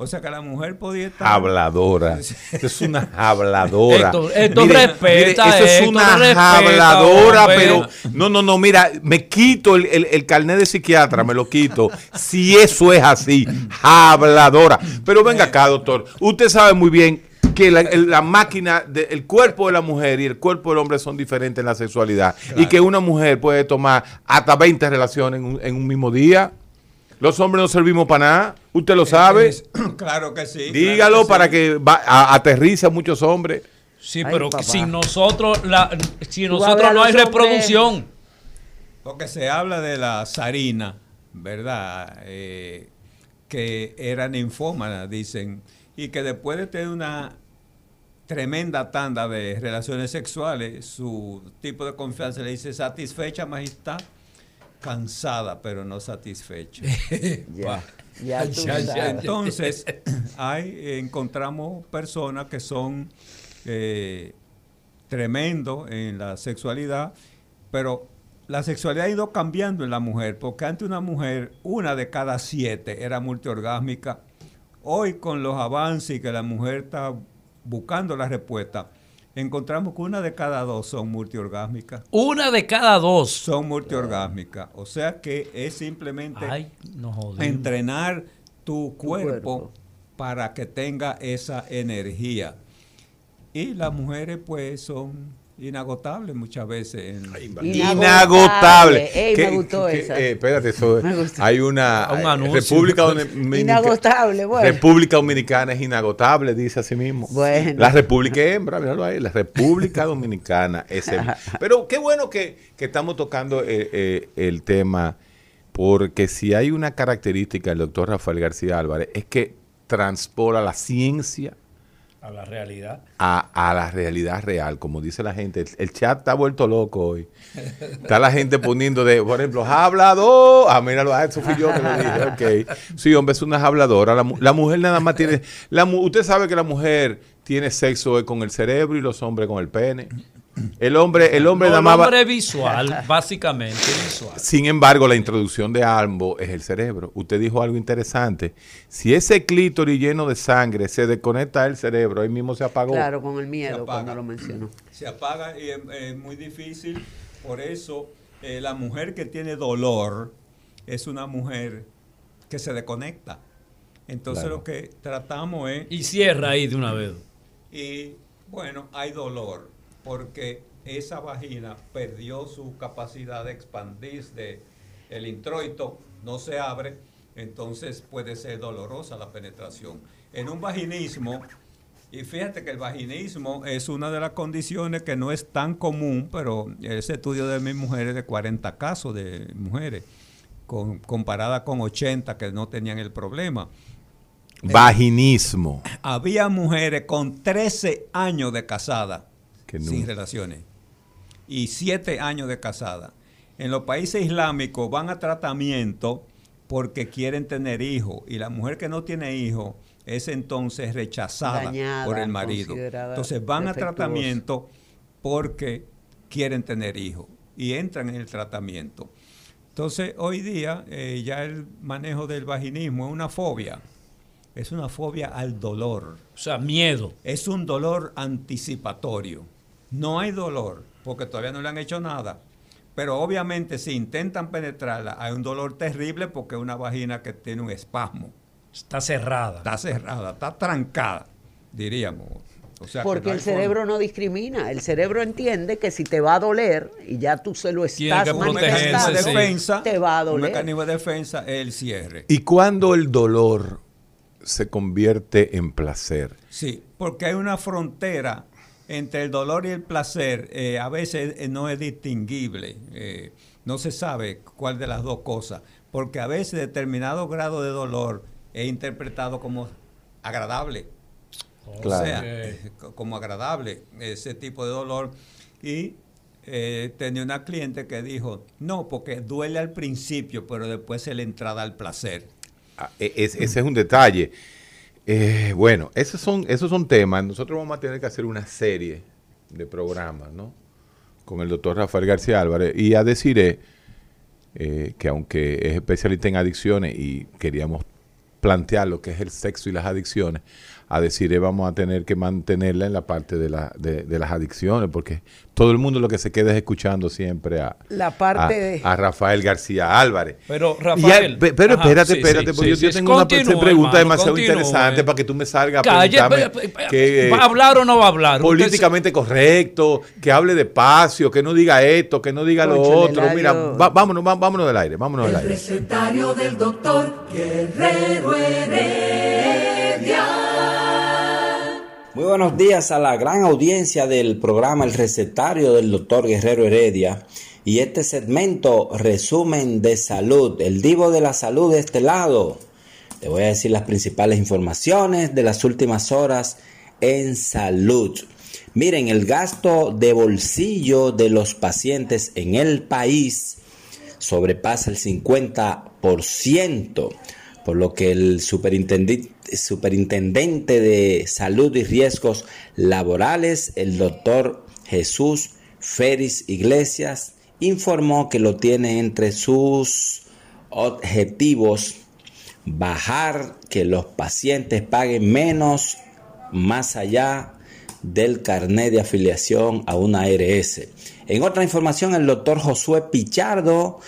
O sea que la mujer podía estar... Habladora. Es una habladora. Héctor, respeta, eso es una respeta, habladora, hombre. pero no, no, no, mira, me quito el, el, el carnet de psiquiatra, me lo quito. Si eso es así, habladora. Pero venga acá, doctor. Usted sabe muy bien que la, el- la máquina, de- el cuerpo de la mujer y el cuerpo del hombre son diferentes en la sexualidad. Y que una mujer puede tomar hasta 20 relaciones en un, en un mismo día. Los hombres no servimos para nada. Usted lo sabe. Es- claro que sí. Dígalo claro para sí. que va, a- aterrice a muchos hombres. Sí, Ay, pero papá. sin nosotros, la, si nosotros no hay reproducción. Porque se habla de la zarina, ¿verdad? Eh, que era ninfómana, dicen, y que después de tener una tremenda tanda de relaciones sexuales, su tipo de confianza le dice satisfecha, majestad, cansada, pero no satisfecha. Ya, ya Ya, ya, sabes. ya. Entonces, hay, encontramos personas que son eh, tremendos en la sexualidad, pero la sexualidad ha ido cambiando en la mujer, porque antes una mujer, una de cada siete era multiorgásmica. Hoy con los avances y que la mujer está buscando la respuesta, encontramos que una de cada dos son multiorgásmicas. Una de cada dos. Son multiorgásmicas. O sea que es simplemente Ay, no jodimos. entrenar tu cuerpo, cuerpo. para que tenga esa energía. Y las mujeres pues son inagotables muchas veces. en- Inagotable. Ey, ¿Qué- me gustó qué- esa. eh, espérate, eso Me gustó. hay una Un eh, anuncio. República Dominica- Inagotable, bueno. República Dominicana es inagotable, dice así mismo. Bueno. La República Hembra, míralo ahí, la República Dominicana es hembra. Pero qué bueno que, que estamos tocando eh, eh, el tema, porque si hay una característica del doctor Rafael García Álvarez, es que transpora la ciencia A la realidad. a, a la realidad real, como dice la gente. El, chat está vuelto loco hoy. Está la gente poniendo de, por ejemplo, hablador. Ah, míralo, ah, eso fui yo que lo dije. Ok. Sí, hombre, es una habladora. La, la mujer nada más tiene. La, usted sabe que la mujer tiene sexo con el cerebro y los hombres con el pene. El hombre, el hombre No, el hombre visual, básicamente visual. sin embargo, la introducción de ambos es el cerebro. Usted dijo algo interesante. Si ese clítoris lleno de sangre se desconecta del cerebro, ahí mismo se apagó. Claro, con el miedo cuando lo mencionó. Se apaga y es, es muy difícil. Por eso eh, la mujer que tiene dolor es una mujer que se desconecta. Entonces Claro. lo que tratamos es... Y cierra ahí de una vez. Y bueno, hay dolor porque esa vagina perdió su capacidad de expandirse, el introito no se abre, entonces puede ser dolorosa la penetración. En un vaginismo, y fíjate que el vaginismo es una de las condiciones que no es tan común, pero ese estudio de mis mujeres de 40 casos de mujeres, con, comparada con 80 que no tenían el problema. Vaginismo. Había mujeres con 13 años de casada Que no- sin relaciones y 7 años de casada. En los países islámicos van a tratamiento porque quieren tener hijos y la mujer que no tiene hijos es entonces rechazada Dañada, por el marido. Entonces van a tratamiento porque quieren tener hijos y entran en el tratamiento. Entonces hoy día eh, ya el manejo del vaginismo es una fobia. Es una fobia al dolor. O sea, miedo. Es un dolor anticipatorio. No hay dolor porque todavía no le han hecho nada. Pero obviamente si intentan penetrarla hay un dolor terrible porque es una vagina que tiene un espasmo. Está cerrada. Está cerrada, está trancada, diríamos. O sea, que Porque no el cerebro forma. no discrimina. El cerebro entiende que si te va a doler y ya tú se lo estás un manifestando, sí. defensa, te va a un doler. mecanismo de defensa es el cierre. ¿Y cuando el dolor se convierte en placer. Sí, porque hay una frontera entre el dolor y el placer. eh, a veces eh, no es distinguible. eh, no se sabe cuál de las dos cosas. Porque a veces determinado grado de dolor es interpretado como agradable. Claro. O sea, co- como agradable ese tipo de dolor. Y eh, tenía una cliente que dijo, no, porque duele al principio, pero después es la entrada al placer. Ah, e- es- ese es un detalle. Eh, bueno, esos son, esos son temas. Nosotros vamos a tener que hacer una serie de programas, ¿no? Con el doctor Rafael García Álvarez. Y a deciré eh, que aunque es especialista en adicciones y queríamos plantear lo que es el sexo y las adicciones, a decir vamos a tener que mantenerla en la parte de, la, de, de las adicciones, porque todo el mundo lo que se queda es escuchando siempre a, La parte a- de- a Rafael García Álvarez. Pero, Rafael. ya- pero Ajá, espérate, sí, espérate, sí, porque yo, sí, yo sí. tengo una pregunta hermano, demasiado continúe. interesante para que tú me salgas a que, ¿Va a hablar o no va a hablar? Usted- políticamente correcto, que hable despacio, que no diga esto, que no diga lo Cónchale, otro. Mira, va- vámonos, va- vámonos del aire, vámonos del El aire. recetario del doctor Guerrero Heredia. Muy buenos días a la gran audiencia del programa El Recetario del Dr. Guerrero Heredia y este segmento resumen de salud, el divo de la salud de este lado. Te voy a decir las principales informaciones de las últimas horas en salud. Miren, el gasto de bolsillo de los pacientes en el país sobrepasa el 50%, por lo que el superintendente, de salud y riesgos laborales, el doctor Jesús Feris Iglesias, informó que lo tiene entre sus objetivos bajar que los pacientes paguen menos más allá del carnet de afiliación a una ARS. En otra información, el doctor Josué Pichardo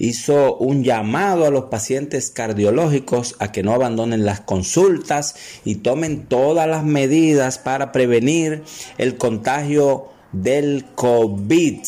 hizo un llamado a los pacientes cardiológicos a que no abandonen las consultas y tomen todas las medidas para prevenir el contagio del COVID.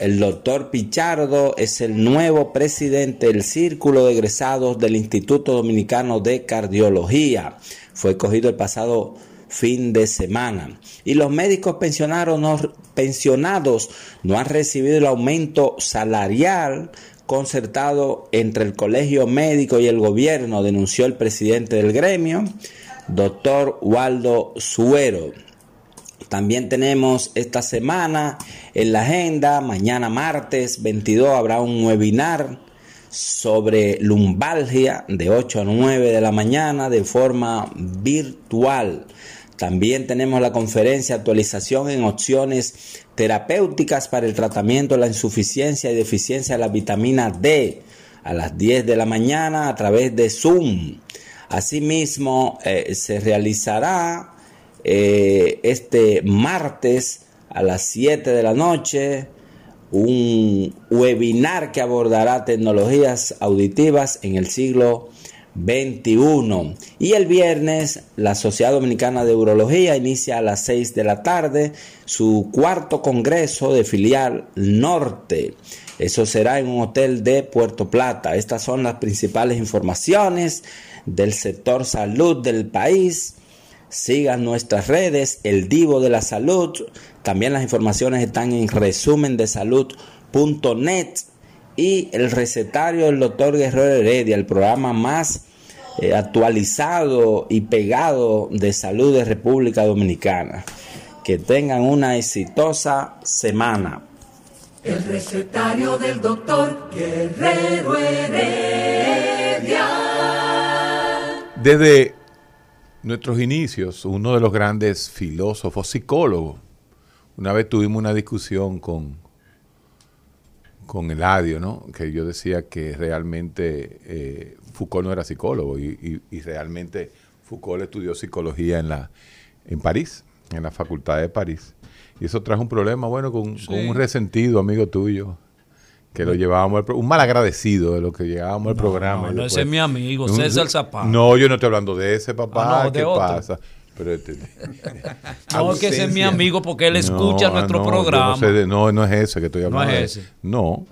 El doctor Pichardo es el nuevo presidente del Círculo de Egresados del Instituto Dominicano de Cardiología. Fue escogido el pasado fin de semana. Y los médicos pensionados no, pensionados no han recibido el aumento salarial concertado entre el Colegio Médico y el gobierno, denunció el presidente del gremio, doctor Waldo Suero. También tenemos esta semana en la agenda, mañana martes 22 habrá un webinar sobre lumbalgia de 8 a 9 de la mañana de forma virtual. También tenemos la conferencia actualización en opciones terapéuticas para el tratamiento de la insuficiencia y deficiencia de la vitamina D a las 10 de la mañana a través de Zoom. Asimismo, eh, se realizará eh, este martes a las 7 de la noche un webinar que abordará tecnologías auditivas en el siglo XXI. Y el viernes la Sociedad Dominicana de Urología inicia a las 6 de la tarde su cuarto congreso de filial norte. Eso será en un hotel de Puerto Plata. Estas son las principales informaciones del sector salud del país. Sigan nuestras redes, el Divo de la Salud. También las informaciones están en resumendesalud.net y el recetario del doctor Guerrero Heredia, el programa más eh, actualizado y pegado de salud de República Dominicana. Que tengan una exitosa semana. El recetario del doctor Guerrero Heredia. Desde nuestros inicios, uno de los grandes filósofos, psicólogos, una vez tuvimos una discusión con, con Eladio, ¿no? Que yo decía que realmente eh, Foucault no era psicólogo y, y- y realmente Foucault estudió psicología en, la, en París, en la Facultad de París. Y eso trajo un problema, bueno, con, con un resentido amigo tuyo, que lo llevábamos, un mal agradecido de lo que llevábamos al programa. no, no, ese después- es mi amigo, Un- César Zapata. No, yo no estoy hablando de ese, papá. Ah, no, de ¿Qué otro. pasa? Pero este- No, que ese es mi amigo porque él escucha No, nuestro no, programa. No, sé de- no, no es ese que estoy No hablando. es de- ese. No.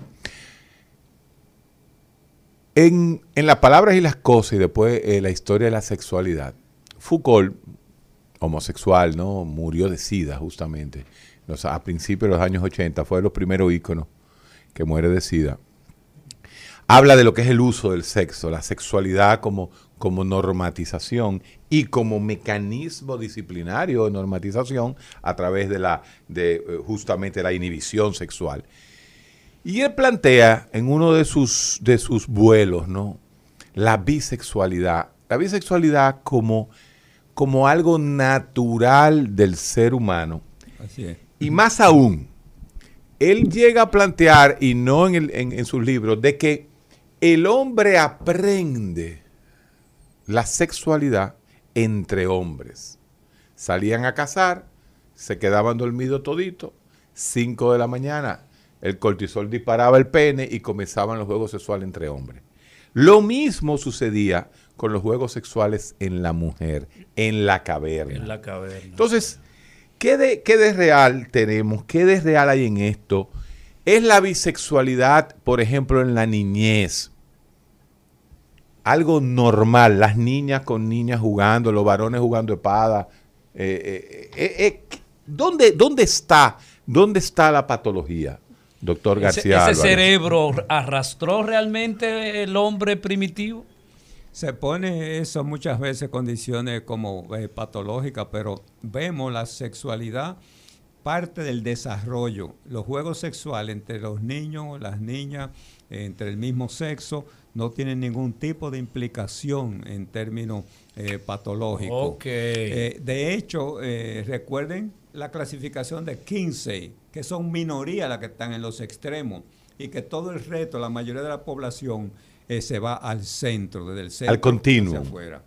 En, en las palabras y las cosas y después eh, la historia de la sexualidad, Foucault, homosexual, ¿no? Murió de sida justamente. A principios de los años 80 fue de los primeros íconos que muere de sida. Habla de lo que es el uso del sexo, la sexualidad como, como normatización y como mecanismo disciplinario de normatización a través de la de eh, justamente la inhibición sexual. Y él plantea en uno de sus, de sus vuelos, ¿no? La bisexualidad. La bisexualidad como, como algo natural del ser humano. Así es. Y más aún, él llega a plantear, y no en, el- en- en sus libros, de que el hombre aprende la sexualidad entre hombres. Salían a cazar, se quedaban dormidos toditos, 5 de la mañana, el cortisol disparaba el pene y comenzaban los juegos sexuales entre hombres. Lo mismo sucedía con los juegos sexuales en la mujer, en la caverna. En la caverna. Entonces, ¿qué de, qué de real tenemos? ¿Qué de real hay en esto? ¿Es la bisexualidad, por ejemplo, en la niñez? Algo normal, las niñas con niñas jugando, los varones jugando espada. Eh, eh, eh, eh, ¿dónde, ¿Dónde está? ¿Dónde está la patología, doctor García? ese cerebro arrastró realmente el hombre primitivo. Se pone eso muchas veces condiciones como eh, patológicas, pero vemos la sexualidad parte del desarrollo. Los juegos sexuales entre los niños, las niñas, eh, entre el mismo sexo, no tienen ningún tipo de implicación en términos eh, patológicos. Ok. Eh, de hecho, eh, recuerden la clasificación de Kinsey, que son minorías las que están en los extremos y que todo el resto, la mayoría de la población, eh, se va al centro, desde el centro continuum. hacia afuera.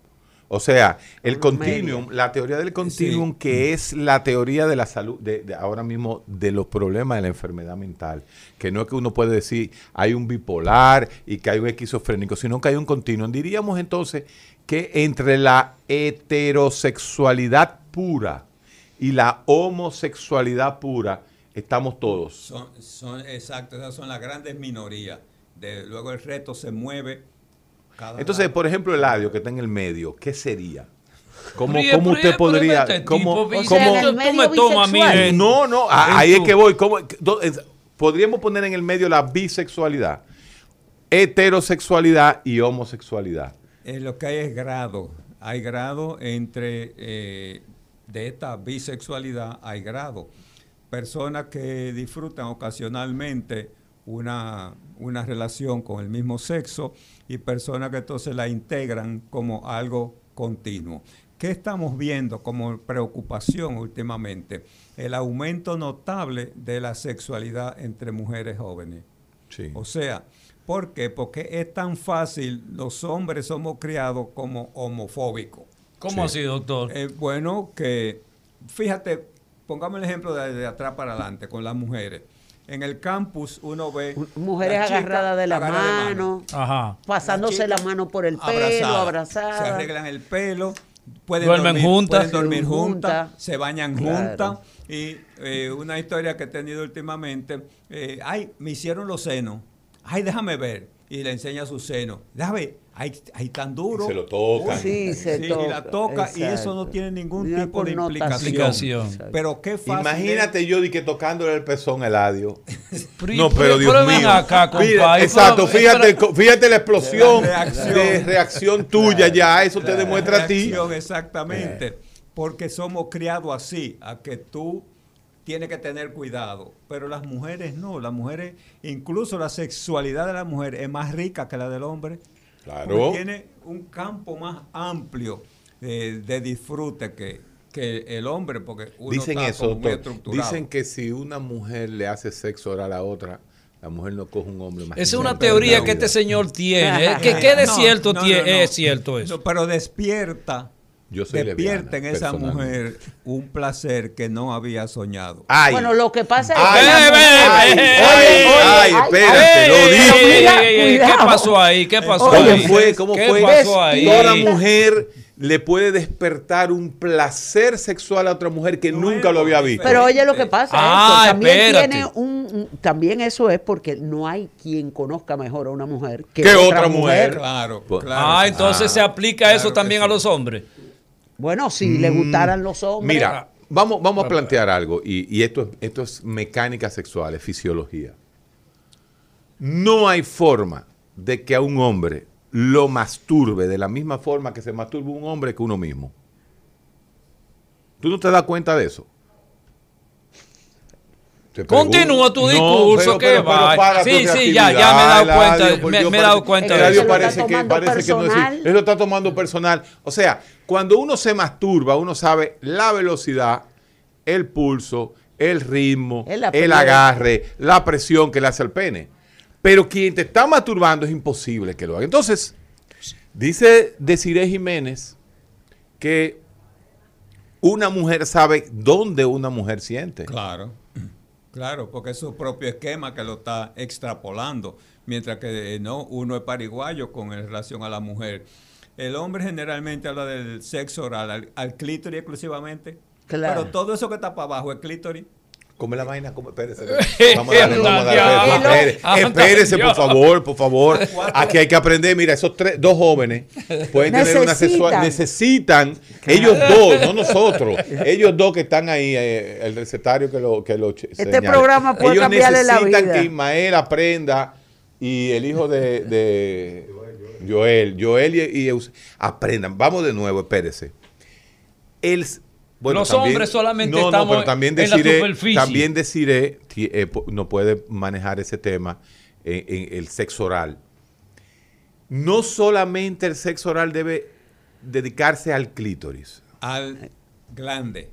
O sea, el continuum, la teoría del continuum, Sí. que es la teoría de la salud, de, de ahora mismo, de los problemas de la enfermedad mental. Que no es que uno puede decir hay un bipolar y que hay un esquizofrénico, sino que hay un continuum. Diríamos entonces que entre la heterosexualidad pura y la homosexualidad pura estamos todos. Son, son, exacto, esas son las grandes minorías. De, luego el resto se mueve. Cada Entonces, lado. por ejemplo, Eladio, que está en el medio, ¿qué sería? ¿Cómo, Pero, cómo pero, usted pero, podría... este cómo- tipo, cómo- el tú me tomas a mí No, no, a- ahí es que voy. ¿Cómo- do- es- podríamos poner en el medio la bisexualidad, heterosexualidad y homosexualidad. Eh, lo que hay es grado. Hay grado entre, eh, de esta bisexualidad, hay grado. Personas que disfrutan ocasionalmente una, una relación con el mismo sexo y personas que entonces la integran como algo continuo. ¿Qué estamos viendo como preocupación últimamente? El aumento notable de la sexualidad entre mujeres jóvenes. Sí. O sea, ¿por qué? Porque es tan fácil, los hombres somos criados como homofóbicos. ¿Cómo así, doctor? Es bueno que, fíjate, pongamos el ejemplo de, de atrás para adelante con las mujeres. En el campus uno ve... Mujeres agarradas de la de mano, Ajá. pasándose la mano por el pelo, abrazadas. abrazadas. Se arreglan el pelo, pueden Duermen dormir, juntas. pueden dormir Juntas. juntas, se bañan Claro. juntas. Y eh, una historia que he tenido últimamente, eh, ay, me hicieron los senos, ay, déjame ver. Y le enseña sus senos, déjame ver, ay, ay, tan duro. Se lo tocan. Sí, se Sí, toca. y la toca y eso no tiene ningún tipo de implicación. Pero qué fácil. Imagínate yo di que tocándole el pezón a Eladio. Pero- No, pero Dios pero ven mío. acá, Mira, exacto, fíjate, fíjate la explosión La reacción. de reacción tuya ya, eso te demuestra a ti. Exactamente. Porque somos criados así, a que tú tienes que tener cuidado. Pero las mujeres no. Las mujeres, incluso la sexualidad de la mujer es más rica que la del hombre. Claro. Porque tiene un campo más amplio eh, de disfrute que, que el hombre, porque uno Dicen está eso, como muy doctor. estructurado. Dicen que si una mujer le hace sexo oral a la otra, la mujer no coge un hombre más. Esa es una teoría que este señor tiene. ¿eh? ¿Qué, qué de No, cierto no, no, tiene? no. Es cierto eso. No, pero despierta. Yo soy despierta en esa mujer un placer que no había soñado. Ay, Bueno, lo que pasa es ay, que Ay, ay, ay, ay, ay, ay, ay, espérate, lo dije. ¿Qué pasó ahí? ¿Qué pasó ¿Cómo ahí? fue? ¿Cómo ¿Qué fue? pasó ahí? Toda mujer le puede despertar un placer sexual a otra mujer que nunca lo había visto. Pero oye lo que pasa, Ah, también espérate. tiene un, un- también eso es porque no hay quien conozca mejor a una mujer que otra, otra mujer. mujer. Claro, Pues- claro. ah, entonces Ah, se aplica claro eso también sí. a los hombres. Bueno, si le gustaran los hombres. Mira, vamos, vamos a plantear algo, y, y esto, esto es mecánica sexual, es fisiología. No hay forma de que a un hombre lo masturbe de la misma forma que se masturba un hombre que uno mismo. ¿Tú no te das cuenta de eso? Continúa tu discurso, que va. Sí, sí, ya, ya me he dado cuenta, me- Dios, me he dado cuenta de eso. parece que, tomando parece que no es personal. Él lo está tomando personal. O sea, cuando uno se masturba, uno sabe la velocidad, el pulso, el ritmo, El agarre, la presión que le hace al pene. Pero quien te está masturbando es imposible que lo haga. Entonces, dice Desiree Jiménez que una mujer sabe dónde una mujer siente. Claro, claro, porque es su propio esquema que lo está extrapolando, mientras que eh, no uno es pariguayo con relación a la mujer. El hombre generalmente habla del sexo oral, al, al clítoris exclusivamente, Claro. pero todo eso que está para abajo es clítoris. Come la vaina, come, espérese. Vamos a darle, vamos a darle. Espérese, por favor, por favor. Aquí hay que aprender. Mira, esos tres, dos jóvenes pueden tener una Necesitan. sexual. Necesitan, ellos dos, no nosotros, ellos dos que están ahí, eh, el recetario que lo, que lo Este programa puede ellos cambiarle la necesitan vida. que Ismael aprenda y el hijo de, de Joel, Joel y, y aprendan. Vamos de nuevo, espérese. El, bueno, Los también- hombres solamente no, no, estamos pero también en la deciré, superficie. también deciré, eh, no puede manejar ese tema en, en el sexo oral. No solamente el sexo oral debe dedicarse al clítoris. al glande.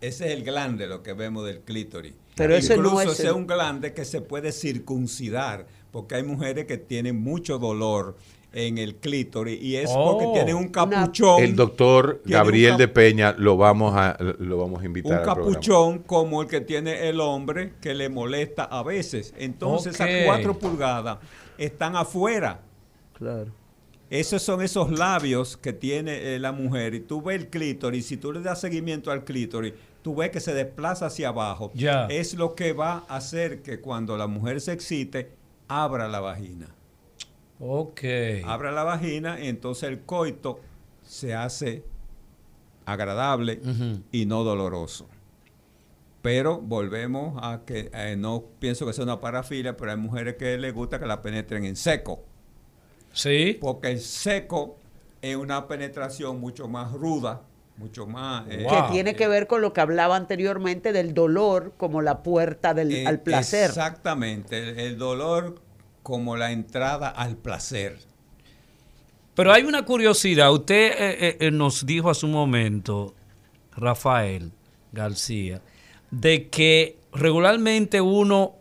Ese es el glande lo que vemos del clítoris. Pero ese no Incluso es ese el- es un glande que se puede circuncidar, porque hay mujeres que tienen mucho dolor en el clítoris y es Oh. porque tienen un capuchón. El doctor tiene Gabriel de Peña lo vamos a lo vamos a invitar un al programa. capuchón como el que tiene el hombre que le molesta a veces. Entonces, Ok. a cuatro pulgadas están afuera. Claro. Esos son esos labios que tiene eh, la mujer. Y tú ves el clítoris, si tú le das seguimiento al clítoris, tú ves que se desplaza hacia abajo. Ya. Es lo que va a hacer que cuando la mujer se excite, abra la vagina. Ok. Abra la vagina y entonces el coito se hace agradable y no doloroso. Pero volvemos a que eh, no pienso que sea una parafilia, pero hay mujeres que les gusta que la penetren en seco. Sí. Porque el seco es una penetración mucho más ruda, mucho más... eh, Wow. Que tiene que ver con lo que hablaba anteriormente del dolor como la puerta del, eh, al placer. Exactamente, el, el dolor como la entrada al placer. Pero hay una curiosidad. Usted eh, eh, eh, nos dijo hace un momento, Rafael García, de que regularmente uno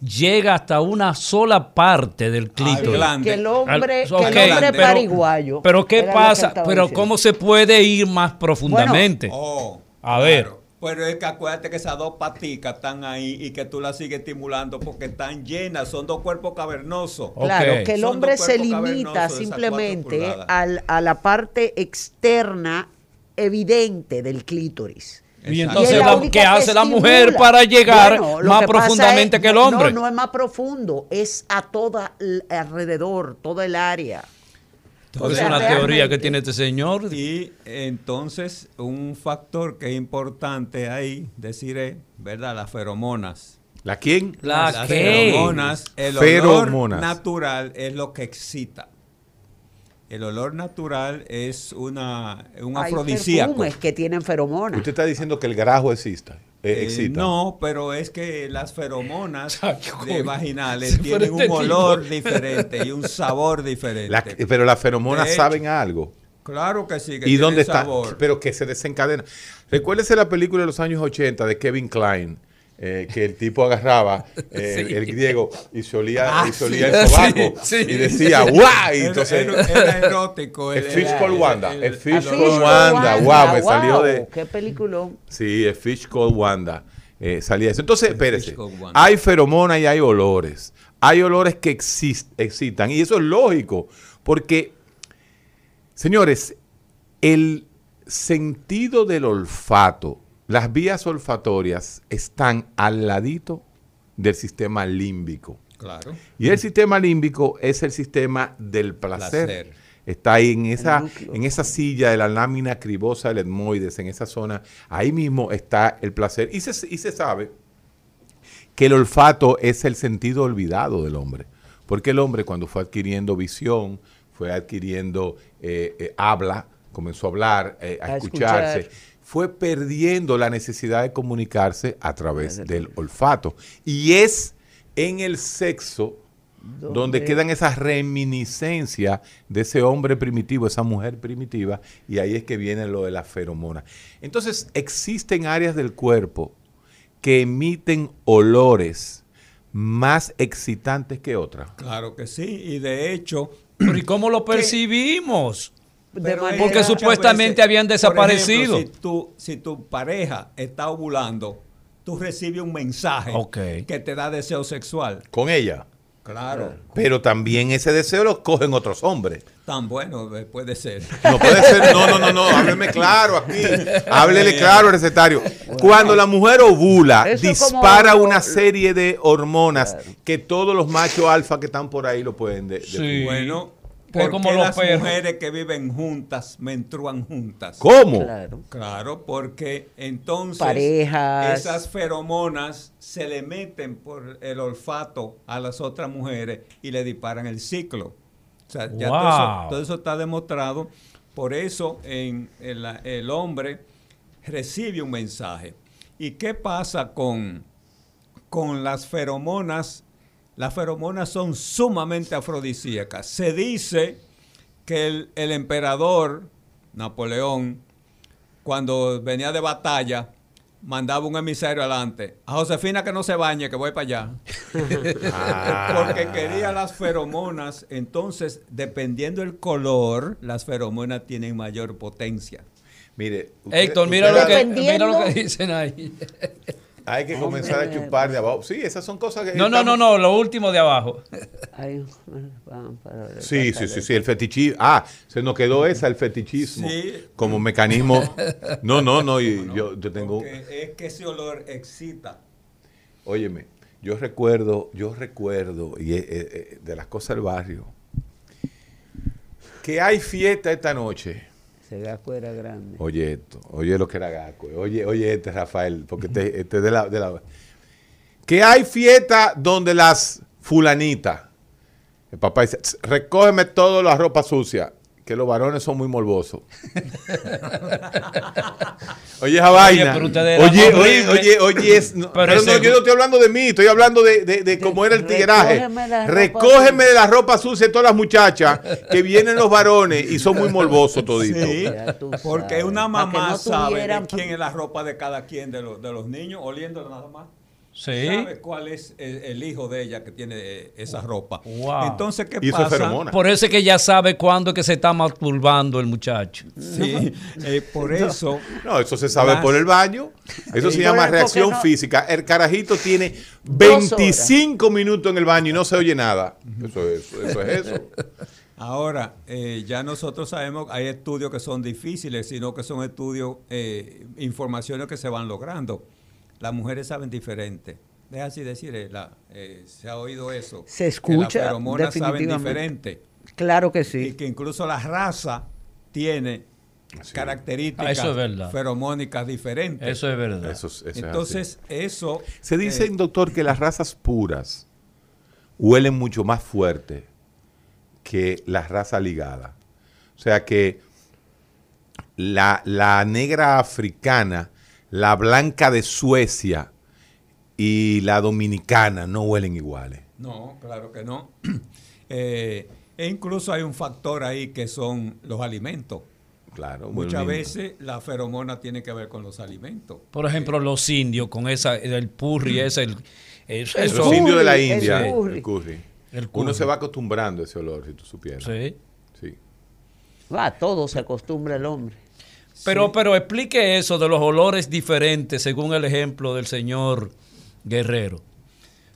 llega hasta una sola parte del clítoris. glande. que el hombre, Al- que ok, el hombre pero- pariguayo. Pero ¿qué que pasa? Pero diciendo. ¿cómo se puede ir más profundamente? Oh, A ver. claro. Pero es que acuérdate que esas dos paticas están ahí y que tú las sigues estimulando porque están llenas, son dos cuerpos cavernosos. Claro, que el Son hombre se limita simplemente al- a la parte externa evidente del clítoris. Y entonces, única ¿qué que hace la mujer para llegar Bueno, más profundamente es- que el hombre? No, no es más profundo, es a toda alrededor, toda el área. Es sea, una teoría que tiene este señor. Y entonces un factor que es importante ahí, decir es, ¿verdad? Las feromonas. ¿La quién? La Las qué? feromonas, el Feromonas. olor natural es lo que excita. El olor natural es una, un Hay afrodisíaco. perfumes que tienen feromonas. Usted está diciendo que el grajo exista. Eh, Eh, excita. no, pero es que las feromonas de vaginales tienen un olor diferente y un sabor diferente. La- pero las feromonas hecho, saben a algo. Claro que sí, que ¿Y dónde está? sabor. Pero que se desencadena. Recuérdese la película de los años 80 de Kevin Klein, eh, que el tipo agarraba eh, Sí. el griego y se olía, Ah, y se olía sí. el sobaco Sí, sí. y decía ¡guau! Y Era- entonces, era, era erótico. el el- Fish el- Called Wanda, el- el el Fish olor. Called Wanda, wow, me salió de... Qué película. Sí, el Fish Called Wanda. eh, salía eso. Entonces, espérese. Wanda. Hay feromonas y hay olores. Hay olores que exist- excitan. Y eso es lógico. Porque, señores, el sentido del olfato, las vías olfatorias están al ladito del sistema límbico. Claro. Y el sistema límbico es el sistema del placer. Placer. Está ahí en esa, en esa silla de la lámina cribosa del etmoides, en esa zona. Ahí mismo está el placer. Y se, y se sabe que el olfato es el sentido olvidado del hombre. Porque el hombre cuando fue adquiriendo visión, fue adquiriendo eh, eh, habla, comenzó a hablar, eh, a, A escucharse, escuchar. Fue perdiendo la necesidad de comunicarse a través del olfato. Y es en el sexo donde, Donde- quedan esas reminiscencias de ese hombre primitivo, esa mujer primitiva, y ahí es que viene lo de la feromona. Entonces, existen áreas del cuerpo que emiten olores más excitantes que otras. Claro que sí. Y de hecho, ¿y cómo lo percibimos? De manera- Porque supuestamente habían desaparecido. ejemplo, si, tu, si tu pareja está ovulando, tú recibes un mensaje que te da deseo sexual. Con ella. Claro. Pero también ese deseo lo cogen otros hombres. Tan bueno eh, puede ser. No puede ser, no, no, no, no, hábleme claro aquí. Háblele claro, recetario. Cuando la mujer ovula, Eso es como dispara una serie de hormonas que todos los machos alfa que están por ahí lo pueden de- Sí. definir. Bueno, ¿por como qué los las perros. mujeres que viven juntas menstruan juntas? ¿Cómo? Claro. Claro, porque entonces Parejas. esas feromonas se le meten por el olfato a las otras mujeres y le disparan el ciclo. O sea, ya todo, eso, Wow. todo eso está demostrado. Por eso en, en la- el hombre recibe un mensaje. ¿Y qué pasa con, con las feromonas? Las feromonas son sumamente afrodisíacas. Se dice que el, el emperador Napoleón, cuando venía de batalla, mandaba un emisario adelante. A Josefina que no se bañe, que voy para allá. Ah. Porque quería las feromonas. Entonces, dependiendo del color, las feromonas tienen mayor potencia. Mire, usted- Héctor, mira usted- lo, que, mira lo que dicen ahí. Hay que comenzar a chupar de abajo. Sí, esas son cosas que. No, no, no, no, lo último de abajo. Sí, sí, sí, sí, el fetichismo. Ah, se nos quedó esa, el fetichismo. Sí. Como mecanismo. No, no, no, y yo, yo tengo. Porque es que ese olor excita. Óyeme, yo recuerdo, yo recuerdo, y eh, eh, de las cosas del barrio, que hay fiesta esta noche. Era grande. Oye esto, oye lo que era Gaco, oye, oye este Rafael, porque este, este de la, de la... Que hay fiesta donde las fulanitas, el papá dice, "Tss, recógeme toda la ropa sucia, que los varones son muy morbosos. oye esa vaina. pero Oye, oye, oye, oye, es- no, Pero pero no, ese- yo no estoy hablando de mí, estoy hablando de, de, de cómo era el tigueraje. Recógeme la ropa Recógeme de la ropa sucia de todas las muchachas, que vienen los varones y son muy morbosos toditos. Sí, porque una mamá no sabe quién es la ropa de cada quien de los, de los niños, oliéndola nada más. Sí. Sabe cuál es el, el hijo de ella que tiene eh, esa ropa. Wow. Entonces, ¿qué eso pasa? feromona. Por eso es que ya sabe cuándo es que se está masturbando el muchacho. Sí, eh, por eso. No, eso se sabe Las- por el baño. Eso se llama Pero, ¿por qué reacción no? física. El carajito tiene Dos 25 minutos en el baño y no se oye nada. Eso es eso. Es eso. Ahora, eh, ya nosotros sabemos, hay estudios que son difíciles, sino que son estudios, eh, informaciones que se van logrando. Las mujeres saben diferente. Es así decir, eh, la- eh, se ha oído eso. Se que escucha, las feromonas saben diferente. Claro que Y sí. que incluso la raza tiene características Ah, eso es verdad. feromónicas diferentes. Eso es verdad. Eso es- eso es Entonces, eso... Se dice, eh, doctor, que las razas puras huelen mucho más fuerte que las razas ligadas. O sea que la, la negra africana, la blanca de Suecia y la dominicana no huelen iguales. No, claro que no. Eh, e incluso hay un factor ahí que son los alimentos. Claro, Muchas veces la feromona tiene que ver con los alimentos. Por ejemplo, los indios con esa, el purri, ese, el, es- El eso. Los indios de la curry, el India, curry. el curry. El Uno se va acostumbrando a ese olor, si tú supieras. Sí. Sí. Va, todo se acostumbra el hombre. Pero, pero explique eso de los olores diferentes según el ejemplo del señor Guerrero.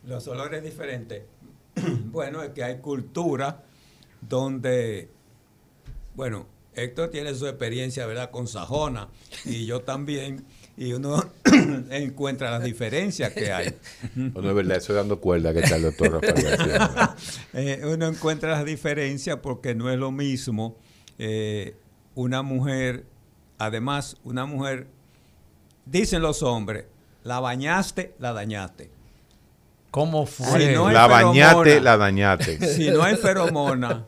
Los olores diferentes. bueno, es que hay cultura donde, bueno, Héctor tiene su experiencia, ¿verdad?, con Sajona y yo también. Y uno encuentra las diferencias que hay. No, no es verdad, estoy dando cuerda que está el doctor Rafael García. Eh, uno encuentra las diferencias porque no es lo mismo eh, una mujer, además, una mujer, dicen los hombres, la bañaste, la dañaste. ¿Cómo Si fue? no la bañate, feromona. la dañate. Si no hay feromona,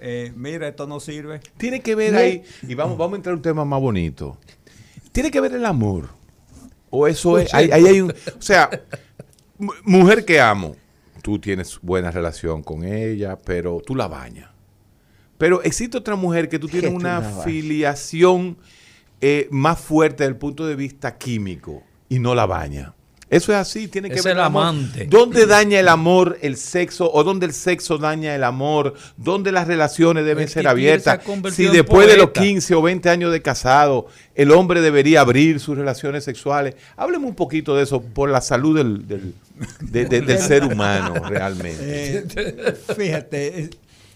eh, mira, esto no sirve. Tiene que ver ahí, y vamos, vamos a entrar a un tema más bonito. Tiene que ver el amor. O eso es, ahí, ahí hay un, o sea, mu- mujer que amo, tú tienes buena relación con ella, pero tú la bañas. Pero existe otra mujer que tú tienes tú una bañas? filiación eh, más fuerte desde el punto de vista químico y no la baña. Eso es así, tiene que Es ver el amor. amante. ¿Dónde daña el amor el sexo o dónde el sexo daña el amor? ¿Dónde las relaciones deben El ser abiertas? Si después de los poeta. 15 o 20 años de casado el hombre debería abrir sus relaciones sexuales. Hábleme un poquito de eso por la salud del, del, de- de- del ser humano realmente. Eh, fíjate, es-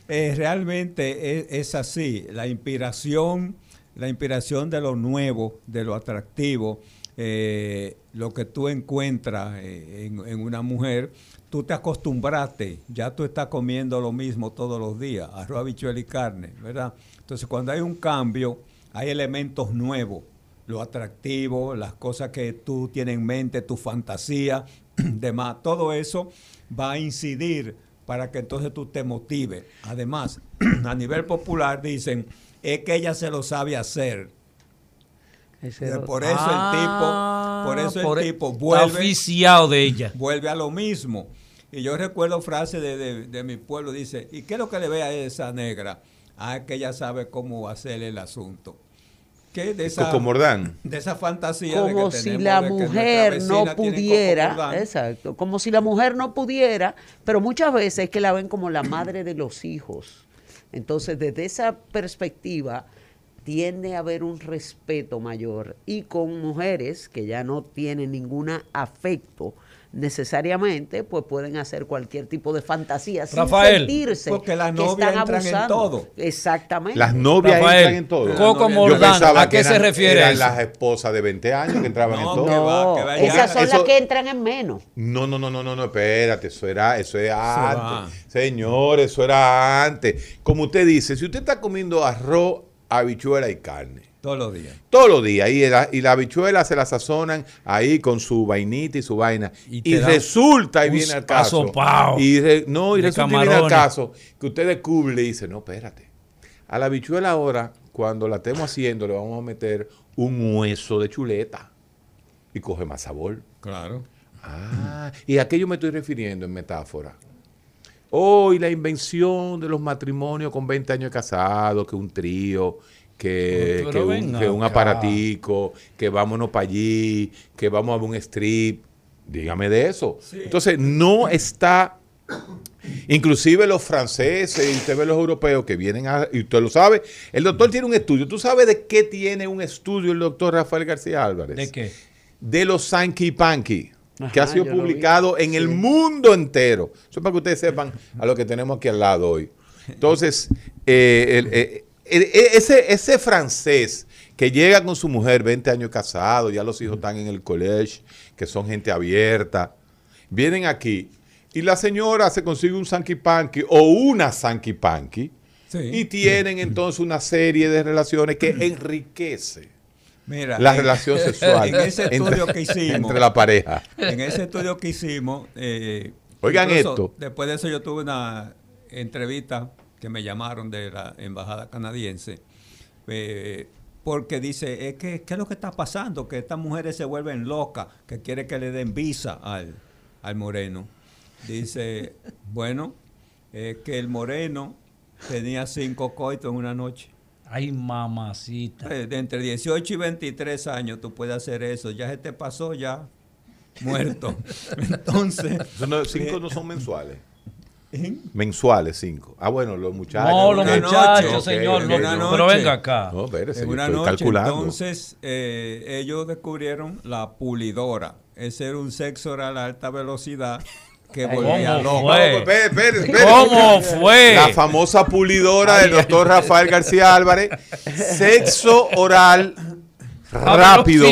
eh, realmente es, así. La inspiración, la inspiración de lo nuevo, de lo atractivo, eh, lo que tú encuentras eh, en, en una mujer, tú te acostumbraste, ya tú estás comiendo lo mismo todos los días, arroz, habichuela y carne, ¿verdad? Entonces cuando hay un cambio, hay elementos nuevos, lo atractivo, las cosas que tú tienes en mente, tu fantasía, demás, todo eso va a incidir para que entonces tú te motives. Además, a nivel popular dicen, es que ella se lo sabe hacer. Ese- Por eso Ah, el tipo, por eso por el e- tipo vuelve, oficiado de ella. vuelve a lo mismo. Y yo recuerdo frases de, de- de mi pueblo, dice, ¿y qué es lo que le ve a esa negra? Ah, que ella sabe cómo hacer el asunto. ¿Qué de esa, Coco Mordán. de esa fantasía de como que si tenemos la de que nuestra mujer no pudiera, exacto, como si la mujer no pudiera, pero muchas veces es que la ven como la madre de los hijos. Entonces, desde esa perspectiva, tiende a haber un respeto mayor. Y con mujeres que ya no tienen ningún afecto necesariamente, pues pueden hacer cualquier tipo de fantasía sin Rafael, sentirse porque las novias están entran en todo. Exactamente. Las novias Rafael, entran en todo. Coco pensaba ¿a qué se refiere eran eso? las esposas de 20 años que entraban No, en todo. que va, No, que va, ya. esas son Eso- las que entran en menos. No, no, no, no, no, no, espérate, eso era, eso es va. antes. Señor, eso era antes. Como usted dice, si usted está comiendo arroz, habichuela y carne, Todos los días. todos los días, y la, y la habichuela se la sazonan ahí con su vainita y su vaina, Y resulta, y viene al caso, y re- no, y resulta y viene al caso, que usted descubre y dice, no, espérate, a la habichuela ahora, cuando la estemos haciendo, le vamos a meter un hueso de chuleta, y coge más sabor. Claro. Ah, y a qué yo me estoy refiriendo en metáfora. Hoy la invención de los matrimonios con 20 años de casado, que un trío, que, un, que aparatico, que vámonos para allí, que vamos a un strip. Dígame de eso. Entonces, no está Inclusive los franceses y usted ve los europeos que vienen a... Y usted lo sabe, el doctor tiene un estudio. ¿Tú sabes de qué tiene un estudio el doctor Rafael García Álvarez? ¿De qué? de los Sankey Panky, que ha sido publicado en el mundo entero. Eso es para que ustedes sepan a lo que tenemos aquí al lado hoy. Entonces, el- eh, el- eh, ese, ese francés que llega con su mujer, 20 años casado, ya los hijos están en el colegio, que son gente abierta, vienen aquí y la señora se consigue un Sankey Panky o una Sankey Panky Sí. y tienen entonces una serie de relaciones que enriquece Mira, la en- relación sexual En ese estudio entre, que hicimos, entre la pareja. en ese estudio que hicimos, eh, Oigan incluso esto. Después de eso yo tuve una entrevista que me llamaron de la embajada canadiense, eh, porque dice, es que, ¿qué es lo que está pasando? Que estas mujeres se vuelven locas, que quiere que le den visa al, al moreno. Dice, bueno, es que el moreno tenía cinco coitos en una noche. Ay, mamacita. Eh, De entre 18 y 23 años tú puedes hacer eso. Ya se te pasó ya muerto. Entonces, no- cinco no son mensuales. Mensuales, cinco. Ah, bueno, los muchachos. No, los muchachos, señor. no. Pero venga acá. No, espérese, en yo una estoy noche, calculando. entonces eh, ellos descubrieron la pulidora. Ese era un sexo oral a alta velocidad que volvía ¿Cómo loco. fue? No, espere, espere, espere. ¿Cómo fue? La famosa pulidora del doctor Rafael García Álvarez. Sexo oral rápido.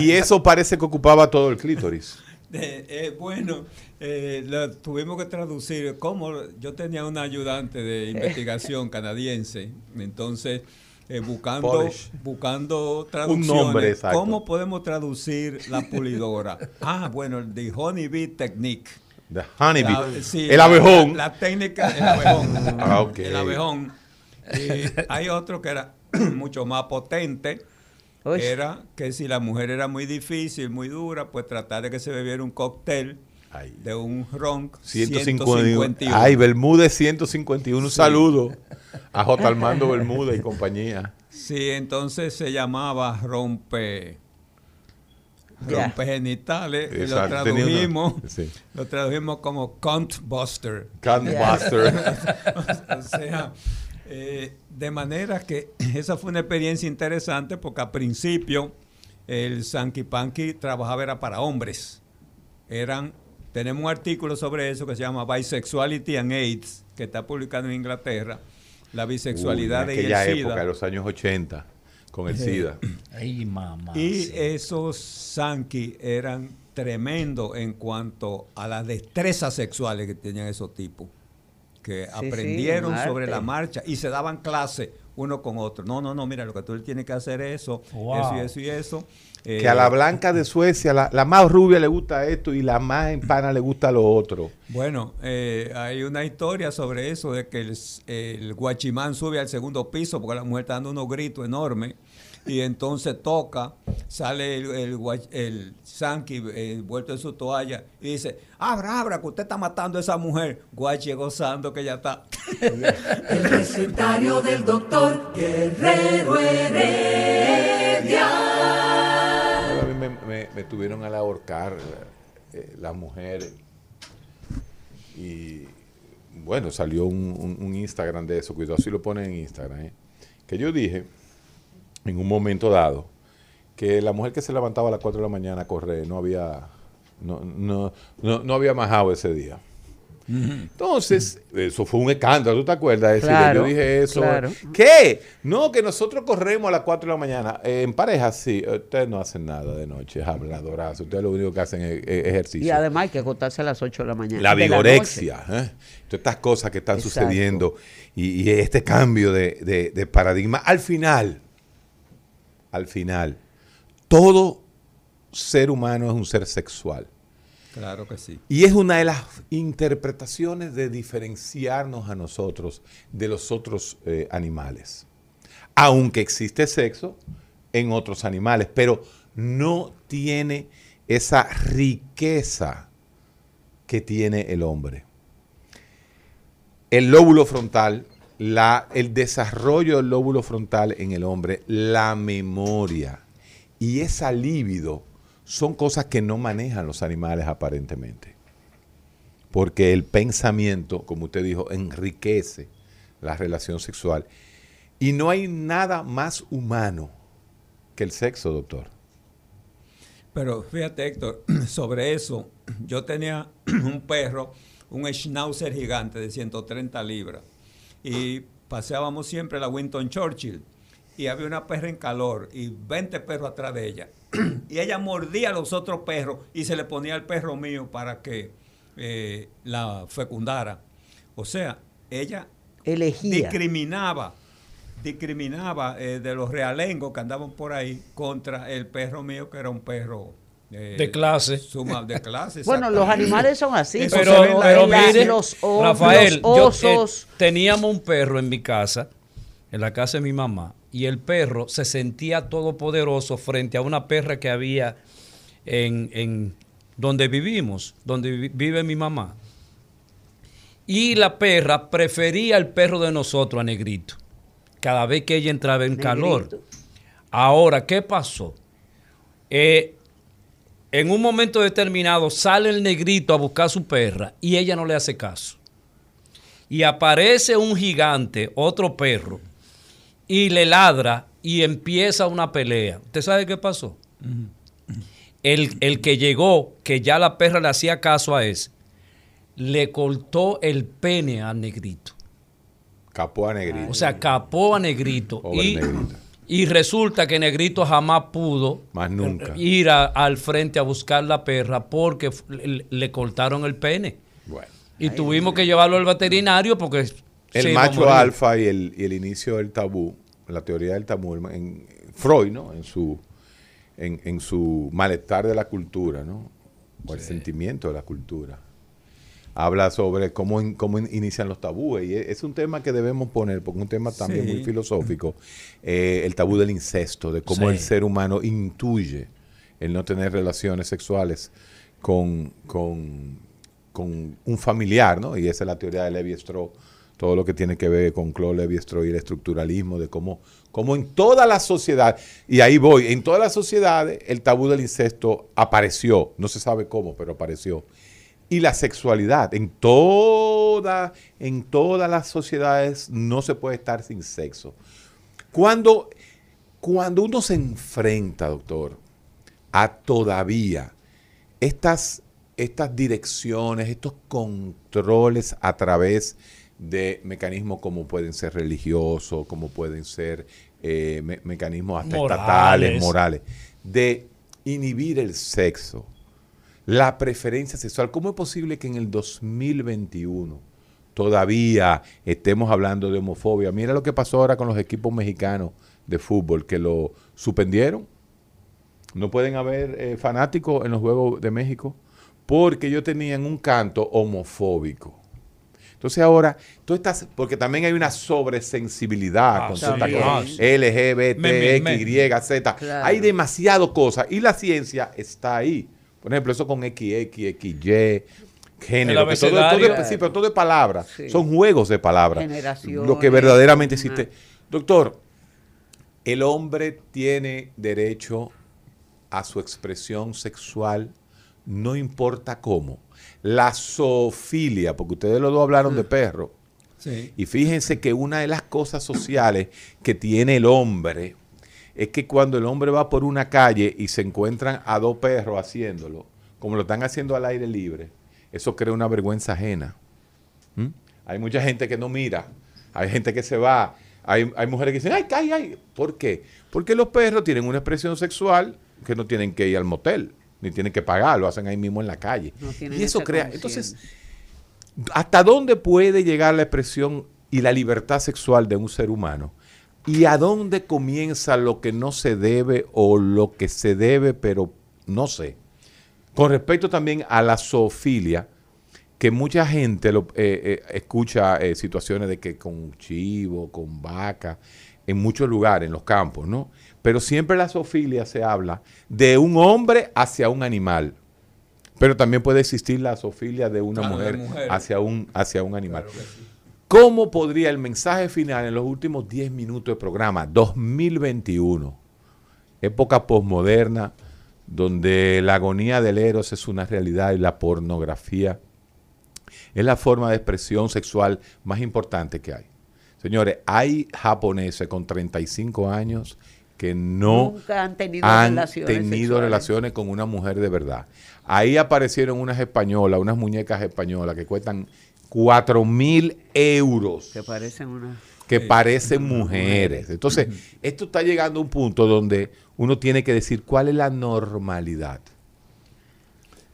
Y eso parece que ocupaba todo el clítoris. Eh, eh, bueno, eh, lo tuvimos que traducir. Como yo tenía un ayudante de investigación canadiense, entonces eh, buscando, Polish. buscando traducciones. nombre exacto. ¿Cómo podemos traducir la pulidora? ah, bueno, de Honey Bee Technique. The honeybee. La- sí, el la- abejón. La, la técnica, el abejón. Ah, ok. El abejón. Y hay otro que era mucho más potente. Uy. Era que si la mujer era muy difícil, muy dura, pues tratar de que se bebiera un cóctel Ay. de un ron 151. 151. Ay, Bermúdez 151. Un saludo a J. Armando Bermúdez y compañía. Sí, entonces se llamaba rompe rompe genitales. y Lo una- tradujimos, sí. lo tradujimos como cunt buster. Canbuster. o sea, eh, de manera que esa fue una experiencia interesante porque al principio el Sanky Panky trabajaba era para hombres. Eran, tenemos un artículo sobre eso que se llama Bisexuality and AIDS, que está publicado en Inglaterra. La bisexualidad Uy, y en el aquella SIDA. época, de los años 80, con el SIDA. Ay, mamá. Y sí. esos Sankey eran tremendos en cuanto a las destrezas sexuales que tenían esos tipos, que sí, aprendieron sobre la marcha y se daban clase uno con otro. No, no, no, mira, lo que tú tienes que hacer es eso, Wow. eso y eso y eso. Que Eh, a la blanca de Suecia, la, la más rubia le gusta esto y la más empana le gusta lo otro. Bueno, eh, hay una historia sobre eso, de que el, el guachimán sube al segundo piso porque la mujer está dando unos gritos enormes y entonces toca, sale el, el, el eh, envuelto en su toalla y dice, abra, abra, que usted está matando a esa mujer. Guachi gozando que ya está. El recetario del doctor Guerrero Heredia. A mí me, me- me tuvieron al ahorcar eh, las mujeres. Y bueno, salió un, un- un Instagram de eso, cuidado si lo ponen en Instagram, ¿eh? que yo dije en un momento dado que la mujer que se levantaba a las 4 de la mañana a correr no había, no, no, no, no había majado ese día. Entonces, eso fue un escándalo, ¿tú te acuerdas? decir, Claro, yo dije eso. claro. ¿Qué? No, que nosotros corremos a las 4 de la mañana. Eh, en pareja, sí. Ustedes no hacen nada de noche, es habladorazo. Ustedes lo único que hacen es, es ejercicio. Y además hay que acostarse a las 8 de la mañana. la vigorexia. ¿eh? Todas estas cosas que están Exacto. sucediendo y, y este cambio de, de- de paradigma. Al final, al final, todo ser humano es un ser sexual. Claro que sí. Y es una de las interpretaciones de diferenciarnos a nosotros de los otros eh, animales. Aunque existe sexo en otros animales, pero no tiene esa riqueza que tiene el hombre. El lóbulo frontal, la- el desarrollo del lóbulo frontal en el hombre, la memoria y esa libido son cosas que no manejan los animales aparentemente. Porque el pensamiento, como usted dijo, enriquece la relación sexual. Y no hay nada más humano que el sexo, doctor. Pero fíjate, Héctor, sobre eso, yo tenía un perro, un schnauzer gigante de 130 libras, y paseábamos siempre la Winton Churchill, y había una perra en calor y 20 perros atrás de ella, y ella mordía a los otros perros y se le ponía al perro mío para que eh, la fecundara. O sea, ella Elegía. discriminaba, discriminaba eh, de los realengos que andaban por ahí contra el perro mío, que era un perro eh, De clase. suma- de clase. Bueno, los animales son así. Eso Pero, pero mire, los, Rafael, los yo, osos. eh, teníamos un perro en mi casa, en la casa de mi mamá, y el perro se sentía todopoderoso frente a una perra que había en, en donde vivimos, donde vi- vive mi mamá. Y la perra prefería al perro de nosotros a Negrito, cada vez que ella entraba en calor. Ahora, ¿qué pasó? Eh, en un momento determinado sale el negrito a buscar a su perra y ella no le hace caso. Y aparece un gigante, otro perro, y le ladra y empieza una pelea. ¿Usted sabe qué pasó? el, el que llegó, que ya la perra le hacía caso a ese, le cortó el pene a Negrito. Capó a Negrito. O sea, capó a Negrito. Y, Negrito. Y resulta que Negrito jamás pudo Más nunca. ir a- al frente a buscar la perra porque le, le cortaron el pene. Bueno. Y tuvimos que llevarlo al veterinario porque... se El macho alfa y el, y el inicio del tabú, la teoría del tabú, en Freud, ¿no? En su, en, en su malestar de la cultura, ¿no? O el sentimiento de la cultura. Habla sobre cómo, in- cómo in- inician los tabúes. Y es es un tema que debemos poner, porque es un tema también Sí. muy filosófico. eh, el tabú del incesto, de cómo Sí. el ser humano intuye el no tener relaciones sexuales con, con, con un familiar, ¿no? Y esa es la teoría de Levi-Strauss, todo lo que tiene que ver con Claude Levi-Strauss y el estructuralismo, de cómo, cómo en toda la sociedad, y ahí voy, en todas las sociedades el tabú del incesto apareció, no se sabe cómo, pero apareció. Y la sexualidad, en, toda, en todas las sociedades no se puede estar sin sexo. Cuando, cuando uno se enfrenta, doctor, a todavía estas, estas direcciones, estos controles a través de mecanismos como pueden ser religiosos, como pueden ser eh, me- mecanismos hasta Morales. estatales, morales, de inhibir el sexo, la preferencia sexual. ¿Cómo es posible que en el 2021 todavía estemos hablando de homofobia? Mira lo que pasó ahora con los equipos mexicanos de fútbol, que lo suspendieron. No pueden haber eh, fanáticos en los Juegos de México porque ellos tenían un canto homofóbico. Entonces ahora, tú estás, porque también hay una sobresensibilidad Ah, con sí, ah, sí. LGBT, X, Y, Z. Claro. Hay demasiado cosas y la ciencia está ahí. Por ejemplo, eso con XX, XY, género. Que todo, todo es- sí, pero todo es palabras. Sí. Son juegos de palabras. Lo que verdaderamente existe. Doctor, el hombre tiene derecho a su expresión sexual, no importa cómo. La zoofilia, porque ustedes los dos hablaron de perro, Sí. y fíjense que una de las cosas sociales que tiene el hombre es que cuando el hombre va por una calle y se encuentran a dos perros haciéndolo, como lo están haciendo al aire libre, eso crea una vergüenza ajena. ¿Mm? Hay mucha gente que no mira, hay gente que se va, hay, hay mujeres que dicen, ay, ay, ay. ¿Por qué? Porque los perros tienen una expresión sexual que no tienen que ir al motel, ni tienen que pagar, lo hacen ahí mismo en la calle. No y eso crea, entonces, ¿hasta dónde puede llegar la expresión y la libertad sexual de un ser humano? ¿Y a dónde comienza lo que no se debe o lo que se debe, pero no sé? Con respecto también a la zoofilia, que mucha gente lo, eh, eh, escucha eh, situaciones de que con chivo, con vaca, en muchos lugares, en los campos, ¿no? Pero siempre la zoofilia se habla de un hombre hacia un animal. Pero también puede existir la zoofilia de una de mujer hacia un, hacia un animal. Claro. ¿Cómo podría el mensaje final en los últimos 10 minutos del programa 2021, época posmoderna, donde la agonía del eros es una realidad y la pornografía es la forma de expresión sexual más importante que hay? Señores, hay japoneses con 35 años que no Nunca han tenido han relaciones tenido relaciones con una mujer de verdad. Ahí aparecieron unas españolas, unas muñecas españolas que cuestan 4 mil euros, Que parecen una... que parecen mujeres. Entonces, esto está llegando a un punto donde uno tiene que decir cuál es la normalidad.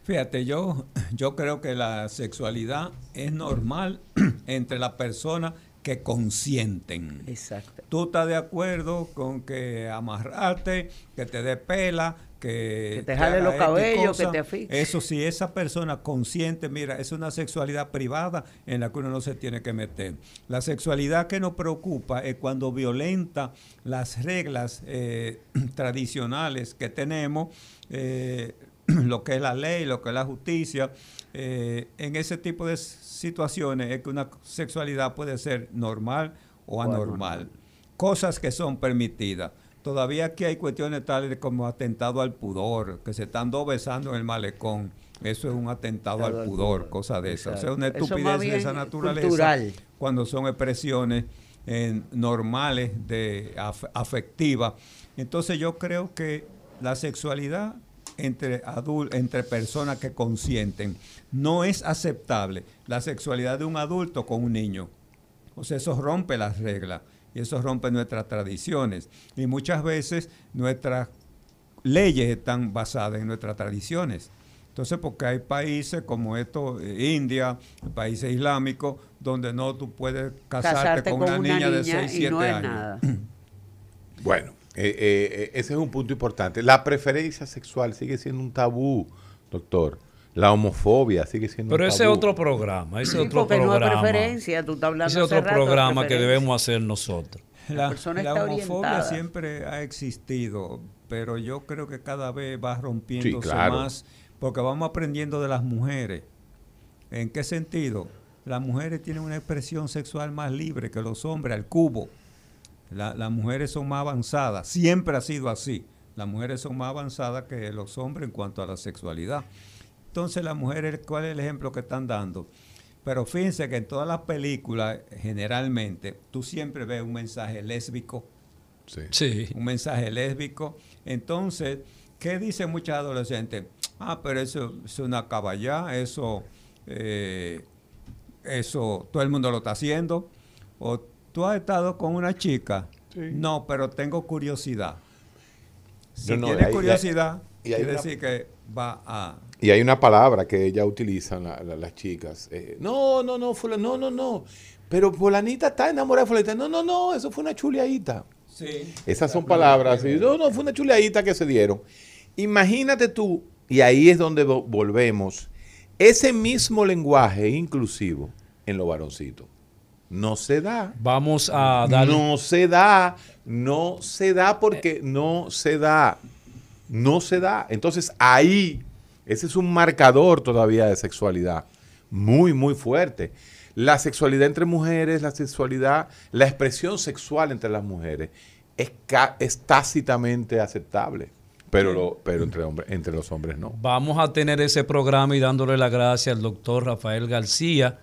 Fíjate, yo, yo creo que la sexualidad es normal entre las personas que consienten. Exacto. Tú estás de acuerdo con que amarrarte, que te dé pela, que, Que te jale los cabellos, cosa. que te asfixie. Eso sí, esa persona consciente, mira, es una sexualidad privada en la que uno no se tiene que meter. La sexualidad que nos preocupa es cuando violenta las reglas eh, tradicionales que tenemos, eh, lo que es la ley, lo que es la justicia. Eh, en ese tipo de situaciones es que una sexualidad puede ser normal o anormal. anormal. Cosas que son permitidas. Todavía aquí hay cuestiones tales como atentado al pudor, que se están dos besando en el malecón. Eso es un atentado al pudor, cosa de esa. O sea, una estupidez de esa naturaleza cultural. cuando son expresiones eh, normales de af- afectivas. Entonces yo creo que la sexualidad entre, adul- entre personas que consienten. No es aceptable la sexualidad de un adulto con un niño. O sea, eso rompe las reglas y eso rompe nuestras tradiciones. Y muchas veces nuestras leyes están basadas en nuestras tradiciones. Entonces, porque hay países como esto, eh, India, países islámicos, donde no tú puedes casarte, con, una, niña, de 6, y 7 no años. nada. Bueno, eh, eh, ese es un punto importante. La preferencia sexual sigue siendo un tabú, doctor. La homofobia sigue siendo Pero un ese es tabú. otro programa, ese Sí, es otro porque no programa. preferencia, tú estás hablando ese otro rato programa que debemos hacer nosotros. La homofobia orientada. siempre ha existido, pero yo creo que cada vez va rompiéndose claro. más porque vamos aprendiendo de las mujeres. ¿En qué sentido? Las mujeres tienen una expresión sexual más libre que los hombres al cubo. La- las mujeres son más avanzadas, siempre ha sido así. Las mujeres son más avanzadas que los hombres en cuanto a la sexualidad. Entonces las mujeres, ¿cuál es el ejemplo que están dando? Pero fíjense que en todas las películas, generalmente, tú siempre ves un mensaje lésbico, Sí. Sí. un mensaje lésbico. Entonces, ¿qué dicen muchas adolescentes? Ah, pero eso es una caballá, eso, eh, eso todo el mundo lo está haciendo. O tú has estado con una chica. No, pero tengo curiosidad. Si No, no, tienes hay- curiosidad, y hay quiere una- decir que va a... Y hay una palabra que ellas utilizan, la- la- las chicas. eh, no, no, no, fula- no, no, no. Pero fulanita está enamorada de fulanita. No, no, no, eso fue una chuleadita. Sí. Esas son palabras así. No, no, fue una chuleadita que se dieron. Imagínate tú, y ahí es donde vo- volvemos, ese mismo lenguaje inclusivo en los varoncitos. No se da. Vamos a dar No se da. No se da porque no se da. No se da. Entonces ahí, ese es un marcador todavía de sexualidad muy, muy fuerte. La sexualidad entre mujeres, la sexualidad, la expresión sexual entre las mujeres es, tácitamente aceptable, pero, pero entre, entre los hombres no. Vamos a tener ese programa y dándole las gracias al doctor Rafael García,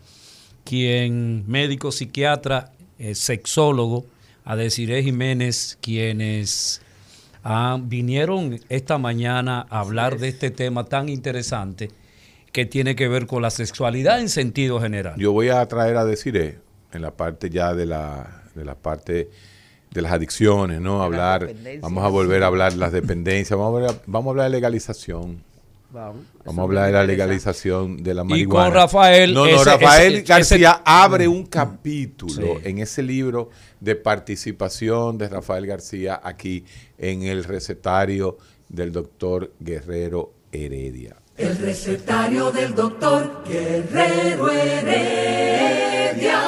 quien médico psiquiatra, eh, sexólogo, a Desiree Jiménez, quienes ah, vinieron esta mañana a hablar de este tema tan interesante que tiene que ver con la sexualidad en sentido general. Yo voy a traer a decir en la parte ya de la, de la parte de las adicciones, ¿no? Hablar, vamos a volver a hablar de las dependencias, vamos a, hablar- vamos a hablar de legalización. Vamos, a hablar de la legalización de la con marihuana. Rafael, No, no, ese- Rafael ese- García ese- abre un capítulo Sí. en ese libro de participación de Rafael García aquí en el recetario del doctor Guerrero Heredia. El recetario del doctor Guerrero Heredia.